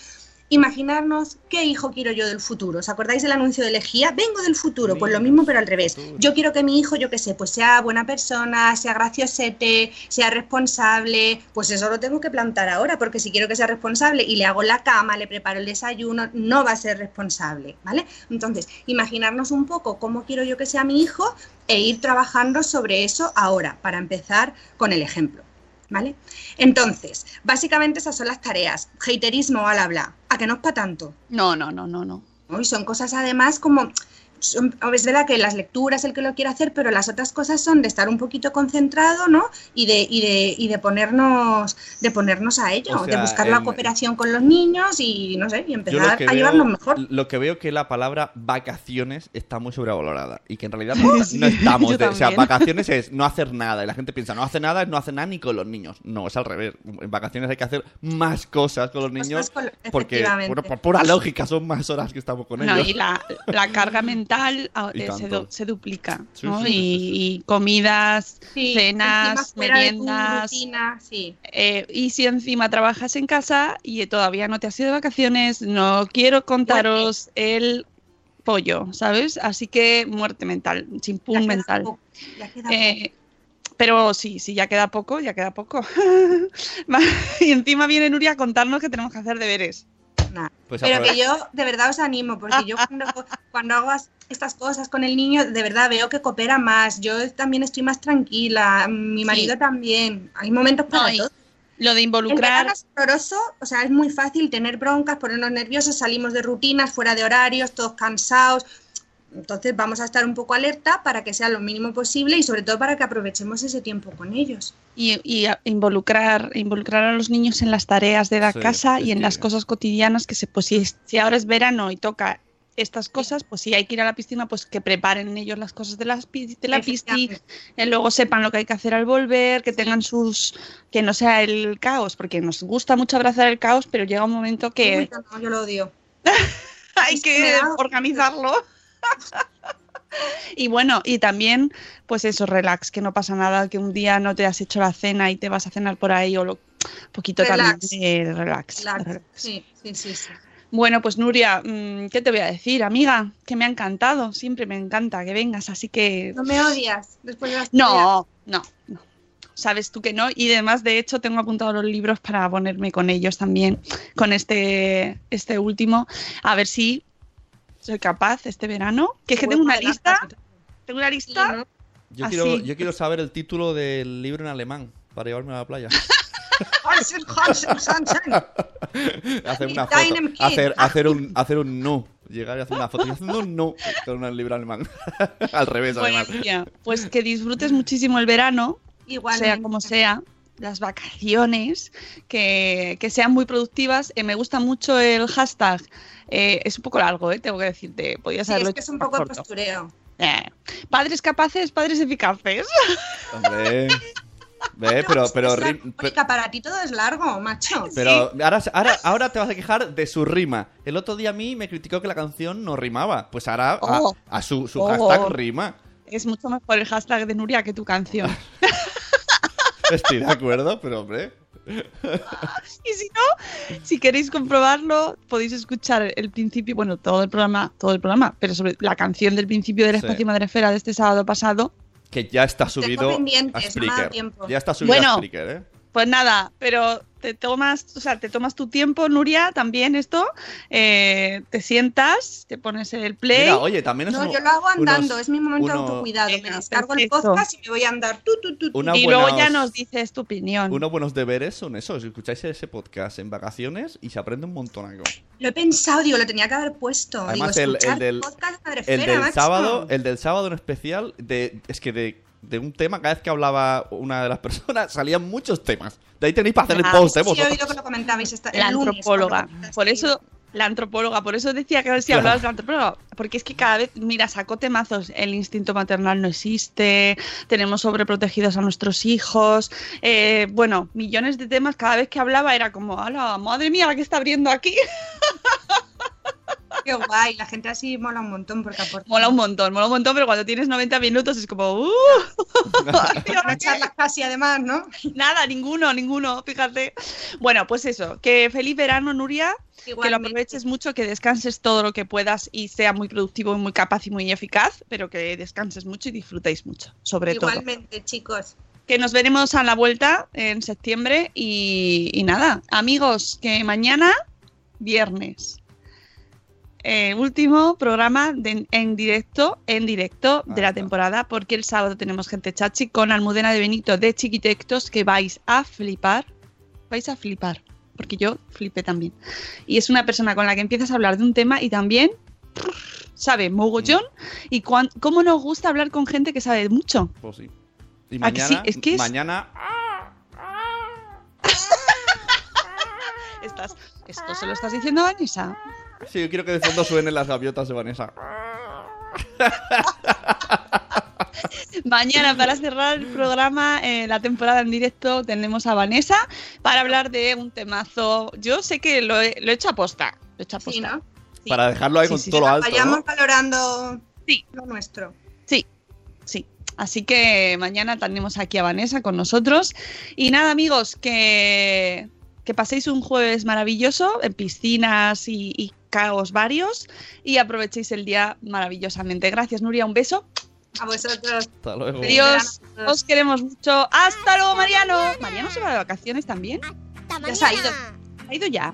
imaginarnos qué hijo quiero yo del futuro. ¿Os acordáis del anuncio de Lejía? Vengo del futuro, pues lo mismo pero al revés. Yo quiero que mi hijo, yo qué sé, pues sea buena persona, sea graciosete, sea responsable, pues eso lo tengo que plantar ahora, porque si quiero que sea responsable y le hago la cama, le preparo el desayuno, no va a ser responsable, ¿vale? Entonces, imaginarnos un poco cómo quiero yo que sea mi hijo e ir trabajando sobre eso ahora, para empezar con el ejemplo. ¿Vale? Entonces, básicamente esas son las tareas. Haterismo al habla. ¿A que no es para tanto? No, no, no, no, no. ¿no? Y son cosas además como... son- es verdad que las lecturas el que lo quiere hacer, pero las otras cosas son de estar un poquito concentrado, ¿no? Y de, y de, y de ponernos de ponernos a ello, O sea, de buscar la cooperación con los niños y no sé, y empezar a veo- llevarnos mejor. Lo que veo que la palabra vacaciones está muy sobrevalorada y que en realidad [LAUGHS] no, no estamos de, o sea, vacaciones es no hacer nada y la gente piensa no hacer nada no hacer nada ni con los niños. No, es al revés. En vacaciones hay que hacer más cosas con los niños con- porque por pura lógica son más horas que estamos con No, ellos. y la, la carga mental [LAUGHS] ah, Y eh, se, tanto. du- se duplica, Sí, ¿no? sí, sí, y, sí, sí. y comidas, cenas, meriendas. rutina, sí. eh, y si encima trabajas en casa y todavía no te has ido de vacaciones, no quiero contaros el pollo, ¿sabes? Así que muerte mental, chimpún mental. poco. Eh, Pero sí, sí, ya queda poco, ya queda poco. [LAUGHS] y encima viene Nuria a contarnos que tenemos que hacer deberes. Nah. Pues Pero que yo de verdad os animo, porque yo cuando, cuando hago estas cosas con el niño, de verdad veo que coopera más. Yo también estoy más tranquila, mi marido también. Hay momentos para Ay, todo. Lo de involucrar. es horroroso, o sea, es muy fácil tener broncas, ponernos nerviosos, salimos de rutinas, fuera de horarios, todos cansados. Entonces vamos a estar un poco alerta para que sea lo mínimo posible y sobre todo para que aprovechemos ese tiempo con ellos. y, y a- involucrar, involucrar a los niños en las tareas de la Sí, casa y en las cosas cotidianas que se, pues si, es- si ahora es verano y toca estas cosas, pues si hay que ir a la piscina, pues que preparen ellos las cosas de, las, de la piscina, eh, luego sepan lo que hay que hacer al volver, que tengan sus, que no sea el caos, porque nos gusta mucho abrazar el caos, pero llega un momento que no, yo lo odio. [LAUGHS] hay es que organizarlo. [LAUGHS] Y bueno, y también, pues eso, relax, que no pasa nada, que un día no te has hecho la cena y te vas a cenar por ahí o lo poquito Relax. también de relax. Claro, relax. Sí, sí, sí, sí. Bueno, pues Nuria, mm, ¿qué te voy a decir, amiga? Que me ha encantado, siempre me encanta que vengas, así que No me odias después de las no, no, no. Sabes tú que no. Y además, de hecho, tengo apuntados los libros para ponerme con ellos también, con este, este último. A ver si soy capaz este verano. Que es que tengo una lista. Tengo una lista. Yo, quiero, yo quiero saber el título del libro en alemán para llevarme a la playa. [LAUGHS] Hansen, Hansen, Hansen. hacer una foto. deinem Kind. Hacer, hacer, un, hacer un no. Llegar y hacer una foto y haciendo un no con un libro alemán. [LAUGHS] Al revés, Bueno, además. Pues que disfrutes muchísimo el verano, Igualmente. sea como sea, las vacaciones, que, que sean muy productivas. Eh, me gusta mucho el hashtag. eh, es un poco largo, eh, tengo que decirte. Podías Sí, haberlo es que es hecho un más poco de corto. postureo. Eh, Padres capaces, padres eficaces. Hombre. [LAUGHS] Ve, pero, pero, rim- pe- Mónica, para ti todo es largo, macho. pero ahora, ahora, ahora te vas a quejar de su rima. El otro día a mí me criticó que la canción no rimaba. Pues ahora a, Oh. a su, su Oh. hashtag rima. Es mucho mejor el hashtag de Nuria que tu canción. [LAUGHS] Estoy de acuerdo, pero hombre. [LAUGHS] Y si no, si queréis comprobarlo, podéis escuchar el principio, bueno, todo el programa, todo el programa, pero sobre la canción del principio del Sí. espacio Madrefera de este sábado pasado. Que ya está subido a Spreaker. Ya está subido Bueno. a Spreaker, ¿eh? Pues nada, pero te tomas, o sea, te tomas tu tiempo, Nuria, también esto, eh, te sientas, te pones el play. Mira, oye, también es No, yo lo hago andando, unos- es mi momento de autocuidado. Me descargo el podcast y me voy a andar. Tu, tu, tu, tu. Una y luego ya nos dices tu opinión. Unos buenos deberes son esos. Escucháis ese podcast en vacaciones y se aprende un montonaco. Lo he pensado, digo, lo tenía que haber puesto. Además, digo, el, el del, podcast de el Madrefera, del sábado, el del sábado en especial, de, es que de, de un tema, cada vez que hablaba una de las personas, [LAUGHS] salían muchos temas. De ahí tenéis para hacer el post, ¿eh? Sí, he oído que lo comentabais esta, la antropóloga. Por eso, la antropóloga, por eso decía que a ver si Claro. hablabas de la antropóloga. Porque es que cada vez, mira, sacó temazos. El instinto maternal no existe, tenemos sobreprotegidos a nuestros hijos. eh, bueno, millones de temas. Cada vez que hablaba era como, ¡hala, madre mía, la que está abriendo aquí! [LAUGHS] Qué guay, la gente así mola un montón porque aporta. Mola un montón, mola un montón, pero cuando tienes 90 minutos es como, ¡uh! [LAUGHS] No charlas casi además, ¿no? Nada, ninguno, ninguno, fíjate. Bueno, pues eso, que feliz verano, Nuria. Que lo Igualmente. aproveches mucho, que descanses todo lo que puedas y sea muy productivo, y muy capaz y muy eficaz, pero que descanses mucho y disfrutéis mucho, sobre todo. Igualmente, chicos. Que nos veremos a la vuelta en septiembre y, y nada, amigos, que mañana, viernes, eh, último programa de- en directo, en directo de la temporada, porque el sábado tenemos gente chachi con Almudena de Benito de Chiquitectos que vais a flipar, vais a flipar, porque yo flipé también. Y es una persona con la que empiezas a hablar de un tema y también sabe mogollón y cuán- cómo nos gusta hablar con gente que sabe mucho. Pues sí. Y ¿A que sí? mañana, Es que es- mañana [LAUGHS] Estás, ¿Esto se lo estás diciendo a Vanessa? Sí, yo quiero que de fondo suenen las gaviotas de Vanessa. Mañana, para cerrar el programa, eh, la temporada en directo, tenemos a Vanessa para hablar de un temazo. Yo sé que lo he, lo he hecho a posta. Lo he hecho a posta. Sí, ¿no? Para dejarlo ahí Sí, con sí, todo lo alto. Vayamos ¿no? valorando Sí. lo nuestro. Sí, sí. Así que mañana tenemos aquí a Vanessa con nosotros. Y nada, amigos, que, que paséis un jueves maravilloso en piscinas y, y caos varios y aprovechéis el día maravillosamente. Gracias, Nuria. Un beso A vosotros. Hasta luego. Adiós. Os queremos mucho. Hasta luego, Mariano. Mariano se va de vacaciones también. Ya se ha ido. Ha ido ya.